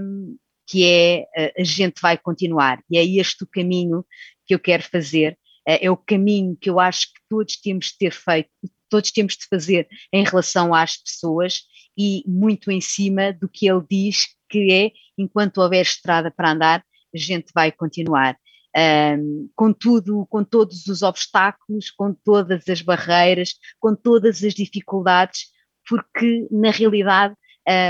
um, que é uh, A Gente Vai Continuar. E é este o caminho que eu quero fazer, é o caminho que eu acho que todos temos de ter feito, todos temos de fazer em relação às pessoas e muito em cima do que ele diz que é, enquanto houver estrada para andar, a gente vai continuar um, com tudo, com todos os obstáculos, com todas as barreiras, com todas as dificuldades, porque na realidade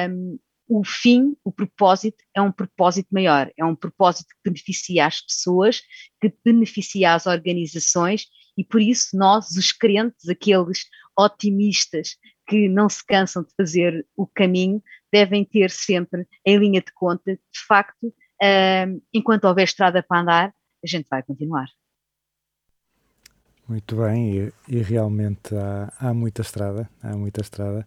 um, o fim, o propósito, é um propósito maior, é um propósito que beneficia as pessoas, que beneficia as organizações e por isso nós, os crentes, aqueles otimistas que não se cansam de fazer o caminho, devem ter sempre em linha de conta, de facto, enquanto houver estrada para andar, a gente vai continuar. Muito bem, e, e realmente há, há, muita estrada, há muita estrada.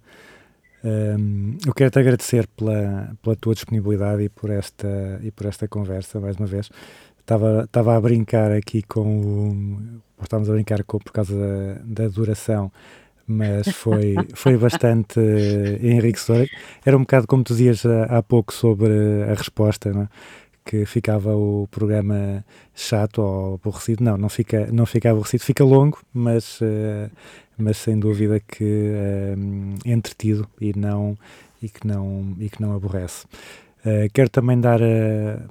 Um, eu quero te agradecer pela, pela tua disponibilidade e por esta, e por esta conversa, mais uma vez. Estava, estava a brincar aqui com o. Estávamos a brincar com, por causa da, da duração, mas foi, foi bastante enriquecedor. Era um bocado como tu dizias há, há pouco sobre a resposta, não é? Que ficava o programa chato ou aborrecido. Não, não fica, não fica aborrecido, fica longo, mas, uh, mas sem dúvida que uh, entretido e, não, e, que não, e que não aborrece. Uh, quero também dar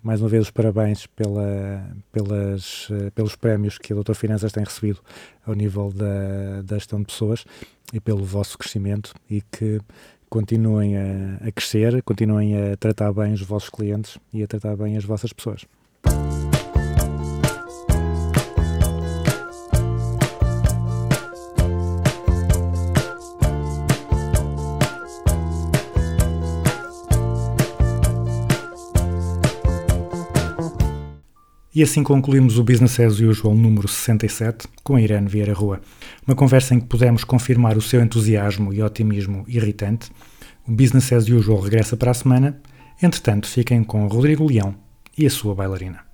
mais uma vez os parabéns pela, pelas, pelos prémios que a Doutor Finanças tem recebido ao nível da, da gestão de pessoas e pelo vosso crescimento e que continuem a, a crescer, continuem a tratar bem os vossos clientes e a tratar bem as vossas pessoas. E assim concluímos o Business as Usual número 67 com Irene Vieira Rua. Uma conversa em que pudemos confirmar o seu entusiasmo e otimismo irritante. O Business as Usual regressa para a semana. Entretanto, fiquem com Rodrigo Leão e a sua bailarina.